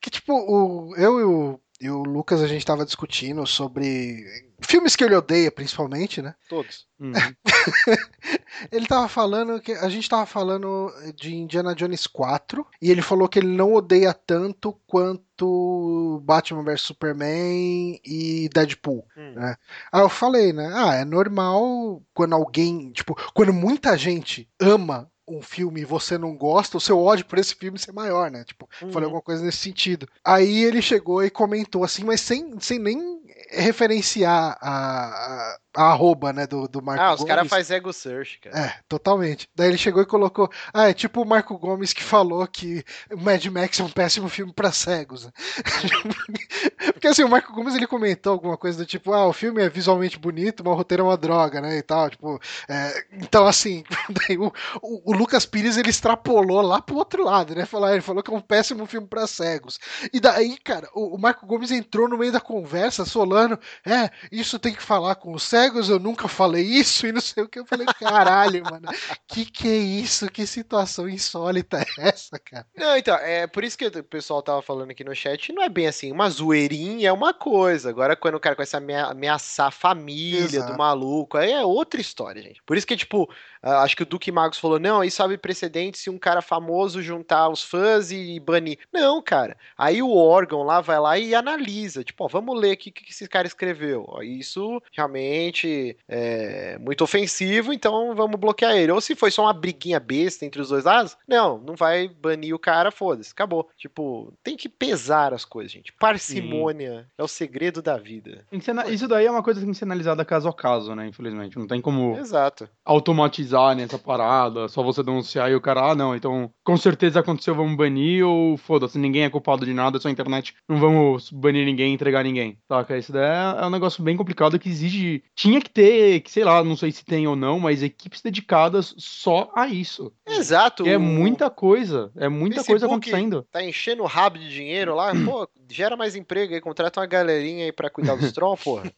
que tipo, o, eu e o, e o Lucas a gente tava discutindo sobre filmes que ele odeia, principalmente, né? Todos. Uhum. Ele tava falando que a gente tava falando de Indiana Jones 4 e ele falou que ele não odeia tanto quanto Batman vs Superman e Deadpool. Hum. É. Aí eu falei, né? Ah, é normal quando alguém, tipo, quando muita gente ama um filme e você não gosta, o seu ódio por esse filme ser maior, né? Tipo, Uhum. falei alguma coisa nesse sentido. Aí ele chegou e comentou assim, mas sem, sem nem referenciar a, a, a arroba, né, do, do Marco Ah, os Gomes. caras fazem ego search, cara. É, totalmente. Daí ele chegou e colocou. Ah, é tipo o Marco Gomes que falou que o Mad Max é um péssimo filme pra cegos. Porque assim, o Marco Gomes ele comentou alguma coisa do tipo, ah, o filme é visualmente bonito, mas o roteiro é uma droga, né? E tal. Tipo, é, então assim, o, o, o Lucas Pires ele extrapolou lá pro outro lado, né? Falar, ele falou que é um péssimo filme pra cegos. E daí, cara, o, o Marco Gomes entrou no meio da conversa, solando, é, isso tem que falar com os cegos, eu nunca falei isso, e não sei o que. Eu falei, caralho, mano, que que é isso? Que situação insólita é essa, cara? Não, então, é por isso que o pessoal tava falando aqui no chat, não é bem assim, uma zoeirinha é uma coisa, agora quando o cara começa a amea- ameaçar a família Exato. do maluco, aí é outra história, gente. Por isso que, tipo, ah, acho que o Duque Magos falou, não, isso abre precedente se um cara famoso juntar os fãs e banir. Não, cara, aí o órgão lá vai lá e analisa, tipo, ó, vamos ler aqui o que que esse cara escreveu, Ó, isso realmente é muito ofensivo, então vamos bloquear ele. Ou se foi só uma briguinha besta entre os dois lados, não, não vai banir o cara, foda-se, acabou. Tipo, tem que pesar as coisas, gente. Parcimônia é o segredo da vida. Isso daí é uma coisa que tem que ser analisada caso a caso, né? Infelizmente. Não tem como Exato. automatizar nessa parada, só você denunciar e o cara, ah, não, então com certeza aconteceu, vamos banir, ou foda-se, ninguém é culpado de nada, é só a internet, não vamos banir ninguém, entregar ninguém, saca? Isso daí é, é um negócio bem complicado que exige. Tinha que ter, que sei lá, não sei se tem ou não, mas equipes dedicadas só a isso. Exato. Que é muita coisa, é muita coisa Facebook acontecendo. Tá enchendo o rabo de dinheiro lá, pô, gera mais emprego aí, contrata uma galerinha aí pra cuidar dos troll, porra.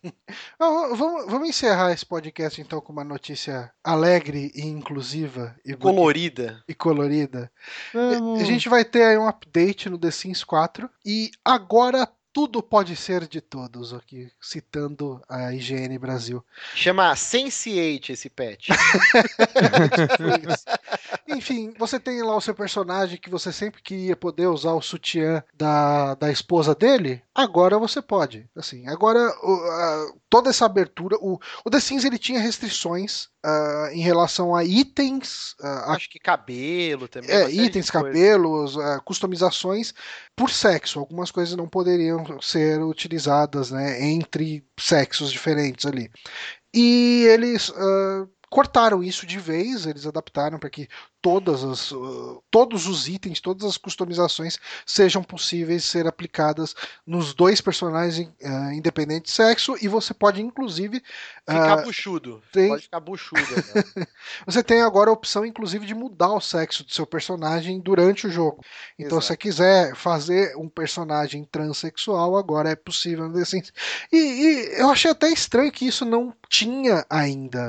Ah, vamos, vamos encerrar esse podcast então com uma notícia alegre e inclusiva e, Colorida. e colorida. Vamos. A gente vai ter aí um update no The Sims 4 e agora tudo pode ser de todos, aqui, citando a IGN Brasil. Chama Sense8 esse pet. Enfim, você tem lá o seu personagem que você sempre queria poder usar o sutiã da, da esposa dele. Agora você pode. Assim, agora o, a, toda essa abertura. O, o The Sims ele tinha restrições uh, em relação a itens. Uh, Acho que cabelo também. É, itens, cabelos, uh, customizações por sexo. Algumas coisas não poderiam ser utilizadas né, entre sexos diferentes ali. E eles cortaram isso de vez, eles adaptaram para que todas as, uh, todos os itens, todas as customizações sejam possíveis ser aplicadas nos dois personagens uh, independente de sexo e você pode inclusive ficar uh, buchudo. Tem... Pode ficar buchudo. Né? você tem agora a opção inclusive de mudar o sexo do seu personagem durante o jogo. Então Exato. se você quiser fazer um personagem transexual agora é possível assim. E, e eu achei até estranho que isso não tinha ainda.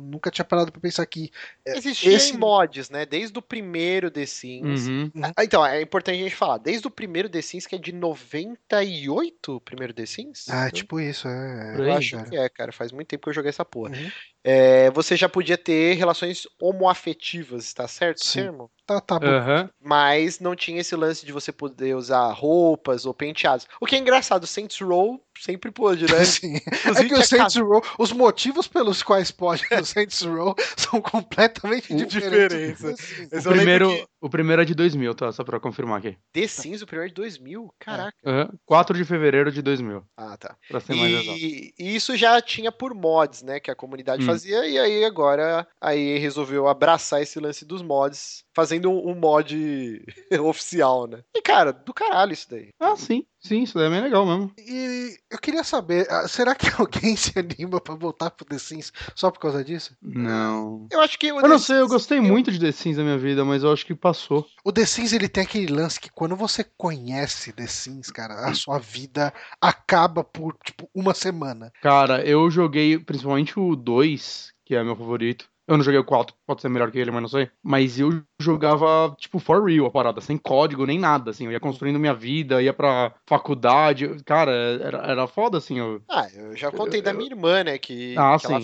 Nunca tinha parado para pensar que existia esse... em mod mods, né? Desde o primeiro The Sims. Uhum. Ah, então, é importante a gente falar. Desde o primeiro The Sims, que é de 98, o primeiro The Sims? Ah, é tipo isso, é. Eu acho cara. que é, cara. Faz muito tempo que eu joguei essa porra. Uhum. É, você já podia ter relações homoafetivas, tá certo Sim. termo? Tá, tá bom. Uhum. Mas não tinha esse lance de você poder usar roupas ou penteados. O que é engraçado, Saints Row sempre pôde, né? Sim. é que o Saints Row, os motivos pelos quais pode o Saints Row são completamente diferentes. diferentes. O, primeiro, que... o primeiro é de 2000, tá? Só pra confirmar aqui. The Sims, o primeiro é de 2000? Caraca. Uhum. 4 de fevereiro de 2000. Ah, tá. Pra ser e... mais exato. E isso já tinha por mods, né? Que a comunidade hum. fazia, e aí agora aí resolveu abraçar esse lance dos mods, fazendo um, um mod oficial, né? E cara, do caralho isso daí. Ah, sim. Sim, isso daí é bem legal mesmo. E eu queria saber, ah, será que alguém se anima pra voltar pro The Sims só por causa disso? Não. Eu acho que. Eu não sei, eu gostei eu... muito de The Sims na minha vida, mas eu acho que passou. O The Sims, ele tem aquele lance que quando você conhece The Sims, cara, a sua vida acaba por, tipo, uma semana. Cara, eu joguei principalmente o 2, que é meu favorito. Eu não joguei o 4, pode ser melhor que ele, mas não sei. Mas eu jogava, tipo, for real a parada, sem código nem nada, assim. Eu ia construindo minha vida, ia pra faculdade. Cara, era, era foda, assim. Eu... Ah, eu já contei eu, da minha irmã, né? Que, ah, que ela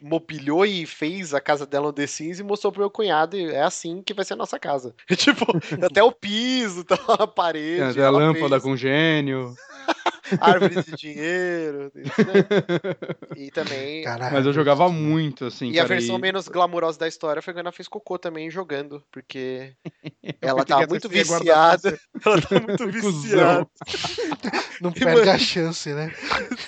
mobiliou e fez a casa dela no The Sims e mostrou pro meu cunhado. E é assim que vai ser a nossa casa. tipo, até o piso, tá, a parede. Até a lâmpada fez. com gênio. árvores de dinheiro. Né? E também. Caralho, Mas eu jogava muito, assim. E cara, a versão e... menos glamurosa da história foi quando ela fez cocô também jogando, porque ela tá muito viciada. Ela tá muito viciada. Não perde mano, a chance, né?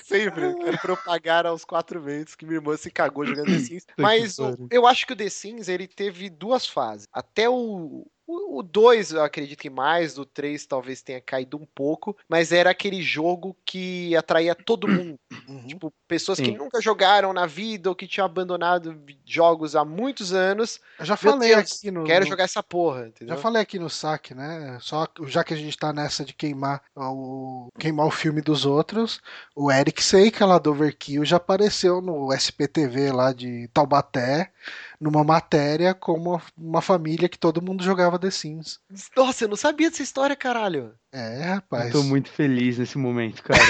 Sempre. Quero propagar aos quatro ventos que minha irmã se cagou jogando The Sims. Mas o, eu acho que o The Sims ele teve duas fases. Até o o 2, eu acredito que mais, o 3 talvez tenha caído um pouco, mas era aquele jogo que atraía todo mundo. Uhum. Tipo, pessoas Sim. que nunca jogaram na vida ou que tinham abandonado jogos há muitos anos. Eu já falei Deus, aqui no. Quero no... jogar essa porra, entendeu? Já falei aqui no saque, né? Só já que a gente tá nessa de queimar o, queimar o filme dos outros, o Eric Seika lá do Overkill já apareceu no SPTV lá de Taubaté numa matéria como uma família que todo mundo jogava The Sims. Nossa, eu não sabia dessa história, caralho. É, rapaz. Eu tô muito feliz nesse momento, cara.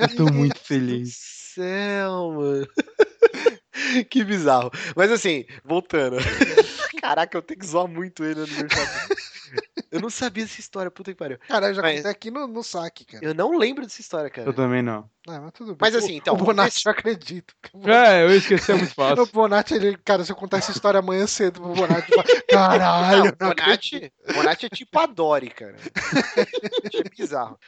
eu tô muito feliz. Céu, mano. que bizarro. Mas assim, voltando. Caraca, eu tenho que zoar muito ele no aniversário. Eu não sabia dessa história, puta que pariu. Cara, eu já mas... contei aqui no, no saque, cara. Eu não lembro dessa história, cara. Eu também não. Ah, mas tudo bem. Mas assim, então. O Bonatti esse... eu acredito. É, eu esqueci, é muito fácil. o Bonatti, ele, cara, se eu contar essa história amanhã cedo pro Bonatti, caralho. Não, o Bonatti, Bonatti é tipo a Dory, cara. é bizarro.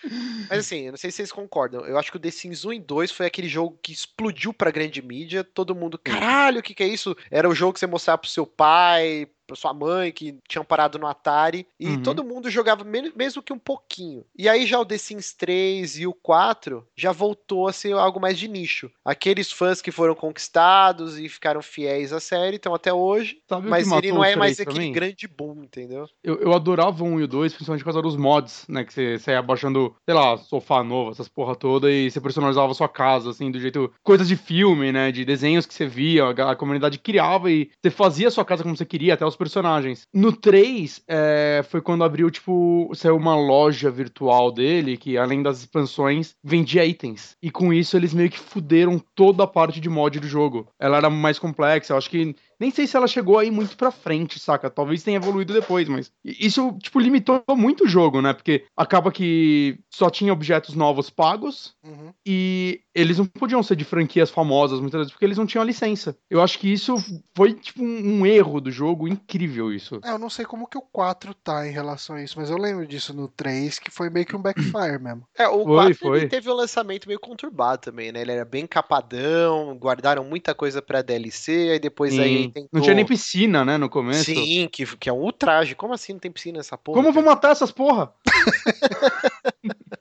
Mas assim, eu não sei se vocês concordam. Eu acho que o The Sims 1 e 2 foi aquele jogo que explodiu pra grande mídia. Todo mundo, caralho, o que, que é isso? Era o jogo que você mostrava pro seu pai, pra sua mãe, que tinham parado no Atari, e uhum. todo mundo jogava mesmo que um pouquinho. E aí já o The Sims 3 e o 4 já voltou a ser algo mais de nicho. Aqueles fãs que foram conquistados e ficaram fiéis à série estão até hoje, Sabe mas ele não é mais aquele mim? grande boom, entendeu? Eu, eu adorava o 1 e o 2, principalmente por causa dos mods, né? Que você, você ia baixando, sei lá, sofá novo, essas porra toda, e você personalizava a sua casa, assim, do jeito. Coisas de filme, né? De desenhos que você via, a, a comunidade criava e você fazia a sua casa como você queria, até os personagens. No 3, é, foi quando abriu, tipo, saiu uma loja virtual dele, que além das expansões, vendia itens. E com isso eles meio que fuderam toda a parte de mod do jogo. Ela era mais complexa, eu acho que nem sei se ela chegou aí muito pra frente, saca? Talvez tenha evoluído depois, mas isso, tipo, limitou muito o jogo, né? Porque acaba que só tinha objetos novos pagos Uhum. e eles não podiam ser de franquias famosas muitas vezes porque eles não tinham a licença. Eu acho que isso foi, tipo, um, um erro do jogo incrível isso. É, eu não sei como que o 4 tá em relação a isso, mas eu lembro disso no 3, que foi meio que um backfire mesmo. É, o Foi, 4 foi. ele teve um lançamento meio conturbado também, né? Ele era bem capadão, guardaram muita coisa pra DLC, aí depois aí Sim. tentou... Não tinha nem piscina, né, no começo. Sim, que, que é um ultraje. Como assim não tem piscina nessa porra? Como eu vou matar essas porra?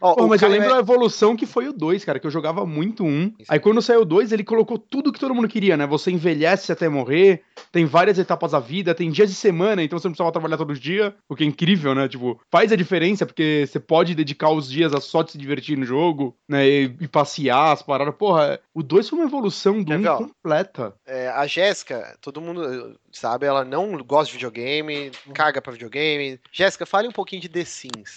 Ó, Pô, mas eu lembro é- a evolução que foi o 2, cara, que eu jogava muito um. Aí quando saiu o 2, ele colocou tudo que todo mundo queria, né? Você envelhece até morrer, tem várias etapas da vida, tem dias de semana, então você não precisava trabalhar todos os dias, o que é incrível, né? Tipo, faz a diferença, porque você pode dedicar os dias a só de se divertir no jogo, né? E, e passear, as paradas. Porra, o 2 foi uma evolução do Quer 1 ver, ó? completa. é, a Jéssica, todo mundo eh, sabe, ela não gosta de videogame, caga pra videogame. Jéssica, fale um pouquinho de The Sims.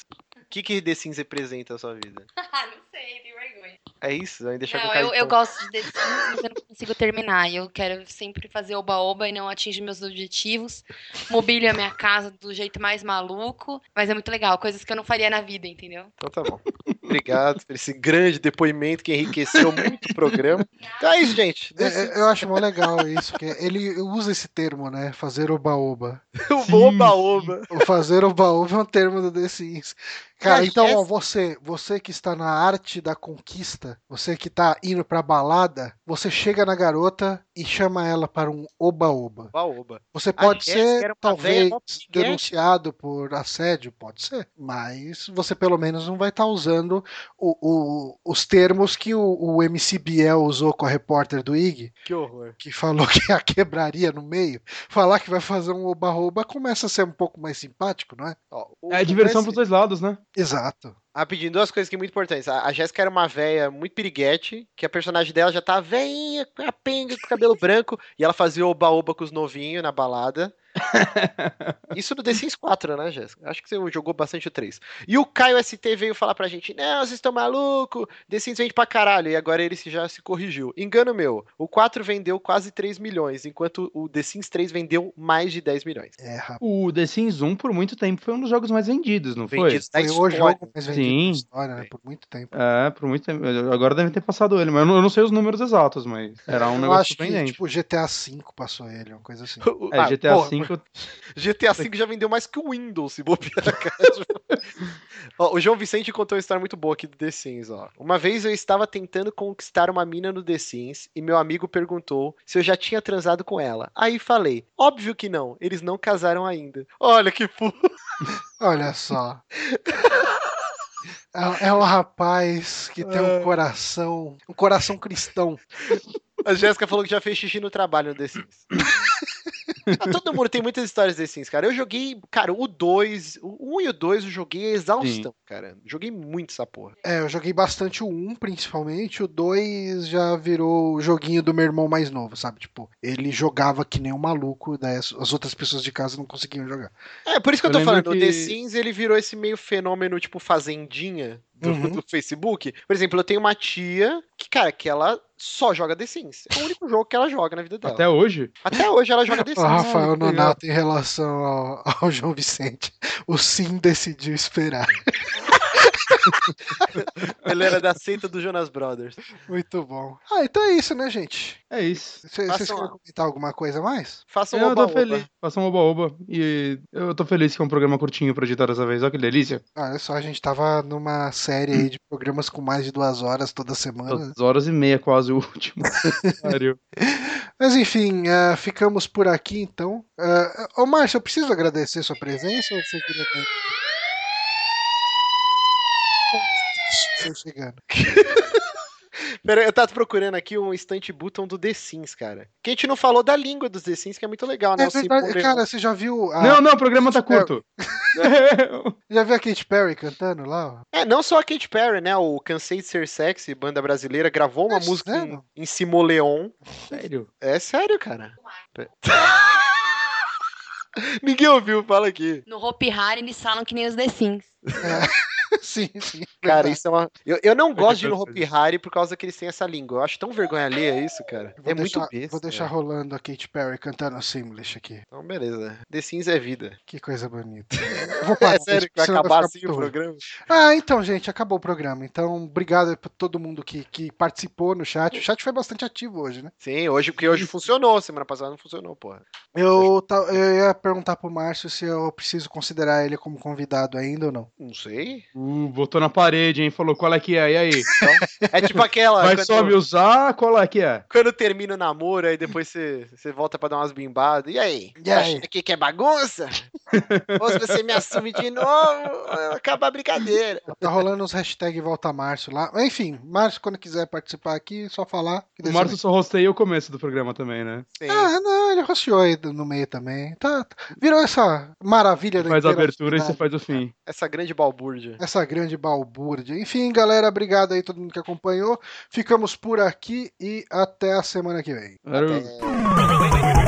O que, que The Sims representa na sua vida? Ah, não sei, tenho vergonha. É isso? Vai deixar com Não, cara eu, eu gosto de The Sims, mas eu não consigo terminar. Eu quero sempre fazer oba-oba e não atingir meus objetivos. Mobilio a minha casa do jeito mais maluco. Mas é muito legal, coisas que eu não faria na vida, entendeu? Então tá bom. Obrigado por esse grande depoimento que enriqueceu muito o programa. Então é isso, gente. É, é, eu acho mó legal isso, que ele usa esse termo, né? Fazer oba-oba. O oba-oba. O fazer oba-oba é um termo do The Sims. Cara, então, ó, você, você que está na arte da conquista, você que tá indo pra balada, você chega na garota e chama ela para um oba-oba. Oba-oba. Você pode Jéssica era ser, talvez, denunciado por assédio, pode ser, mas você pelo menos não vai estar usando o- o- os termos que o, o MC Biel usou com a repórter do IG, Que horror. que falou que a quebraria no meio. Falar que vai fazer um oba-oba começa a ser um pouco mais simpático, não é? Ó, É diversão o pros dois lados, né? Exato. Rapidinho, duas coisas que são muito importantes. A, Jéssica era uma véia muito piriguete, que a personagem dela já tá veinha, com a penga, com o cabelo branco, e ela fazia oba-oba com os novinhos na balada. Isso no The Sims 4, né, Jéssica? Acho que você jogou bastante o 3. E o Caio ST veio falar pra gente: Não, vocês estão maluco, The Sims vende pra caralho. E agora ele se- já se corrigiu. Engano meu, o 4 vendeu quase 3 milhões, enquanto o The Sims 3 vendeu mais de 10 milhões. É, rapaz. O The Sims 1, por muito tempo, foi um dos jogos mais vendidos, não foi? Vendidos da Foi o jogo mais vendido Sim. da história, né? Por muito tempo. É, por muito tempo. Agora devem ter passado ele, mas eu não, eu não sei os números exatos, mas era um Eu negócio acho que, surpreendente. tipo, GTA V passou ele, uma coisa assim. É, Ah, GTA porra, V. GTA V já vendeu mais que o Windows, se bobear, cara. Ó, o João Vicente contou uma história muito boa aqui do The Sims, ó. Uma vez eu estava tentando conquistar uma mina no The Sims e meu amigo perguntou se eu já tinha transado com ela. Aí falei, óbvio que não, eles não casaram ainda. Olha que fu... Olha só. É, é um rapaz que tem um coração, um coração cristão. A Jéssica falou que já fez xixi no trabalho no The Sims. Ah, Todo mundo tem muitas histórias The Sims, cara. Eu joguei, cara, o 2, o 1 e o 2 eu joguei exaustão, cara. Joguei muito essa porra. É, eu joguei bastante o 1, principalmente. O 2 já virou o joguinho do meu irmão mais novo, sabe? Tipo, ele jogava que nem um maluco, daí as, as outras pessoas de casa não conseguiam jogar. É, por isso que eu, Eu tô falando, o que- The Sims ele virou esse meio fenômeno, tipo, fazendinha do, Uhum. do Facebook. Por exemplo, eu tenho uma tia que, cara, que ela só joga The Sims. É o único jogo que ela joga na vida dela. Até hoje. Até hoje ela joga The O Sims. Rafael que legal. Nonato em relação ao, ao João Vicente. O Sim decidiu esperar. Ele era da seita do Jonas Brothers. Muito bom. Ah, então é isso, né, gente? É isso. Cê- Vocês querem comentar alguma coisa a mais? Faça um eu tô oba-oba. feliz. Faça um oba-oba. E eu tô feliz que é um programa curtinho pra editar dessa vez. Olha que delícia. Ah, Olha só, a gente tava numa série aí de programas com mais de duas horas toda semana. Duas horas e meia quase o último. Mas enfim, ah, ficamos por aqui então. Ah, ô Márcio, eu preciso agradecer sua presença ou você queria... você chegando. Pera, eu tava procurando aqui um instant button do The Sims, cara. Que a gente não falou da língua dos The Sims, que é muito legal, né? É verdade, cara, você já viu. a- Não, não, o programa tá curto. Já viu a Katy Perry cantando lá? É, não só a Katy Perry, né? O Cansei de Ser Sexy, banda brasileira, gravou uma É música em, sério? em Simoleon. Sério? É sério, cara. Ninguém ouviu, fala aqui. No Hopi Hari eles falam que nem os The Sims. sim, sim. Cara, verdade. isso é uma. Eu, eu não gosto de ir no. Hopi Hari por causa que eles têm essa língua. Eu acho tão vergonha alheia isso, cara. Vou é deixar, muito besta. Vou deixar rolando a Katy Perry cantando Simlish aqui. Então, beleza. The Sims é vida. Que coisa bonita. Eu vou parar, É sério que vai acabar assim o programa? Ah, então, gente, acabou o programa. Então, obrigado pra todo mundo que, que participou no chat. O chat foi bastante ativo hoje, né? Sim, hoje, porque hoje funcionou. Semana passada não funcionou, porra. Eu, ta- eu ia perguntar pro Márcio se eu preciso considerar ele como convidado ainda ou não. Não sei. Uh, botou na parede, hein? Falou qual é que é. E aí? É tipo aquela. Vai só me usar? Qual é que é? quando termina o namoro, aí depois você, você volta pra dar umas bimbadas. E aí? E aí? aqui que é bagunça? Ou se você me assume de novo, acaba a brincadeira. Tá rolando uns hashtag Volta Márcio lá. Enfim, Márcio, quando quiser participar aqui, é só falar. que O Márcio só rosteia o começo do programa também, né? Sim. Ah, não, ele rosteou aí no meio também. Tá, tá- virou essa maravilha da Faz a abertura e você faz o fim. Essa grande balbúrdia. Essa grande balbúrdia. Enfim, galera, obrigado aí todo mundo que acompanhou. Ficamos por aqui e até a semana que vem. Até.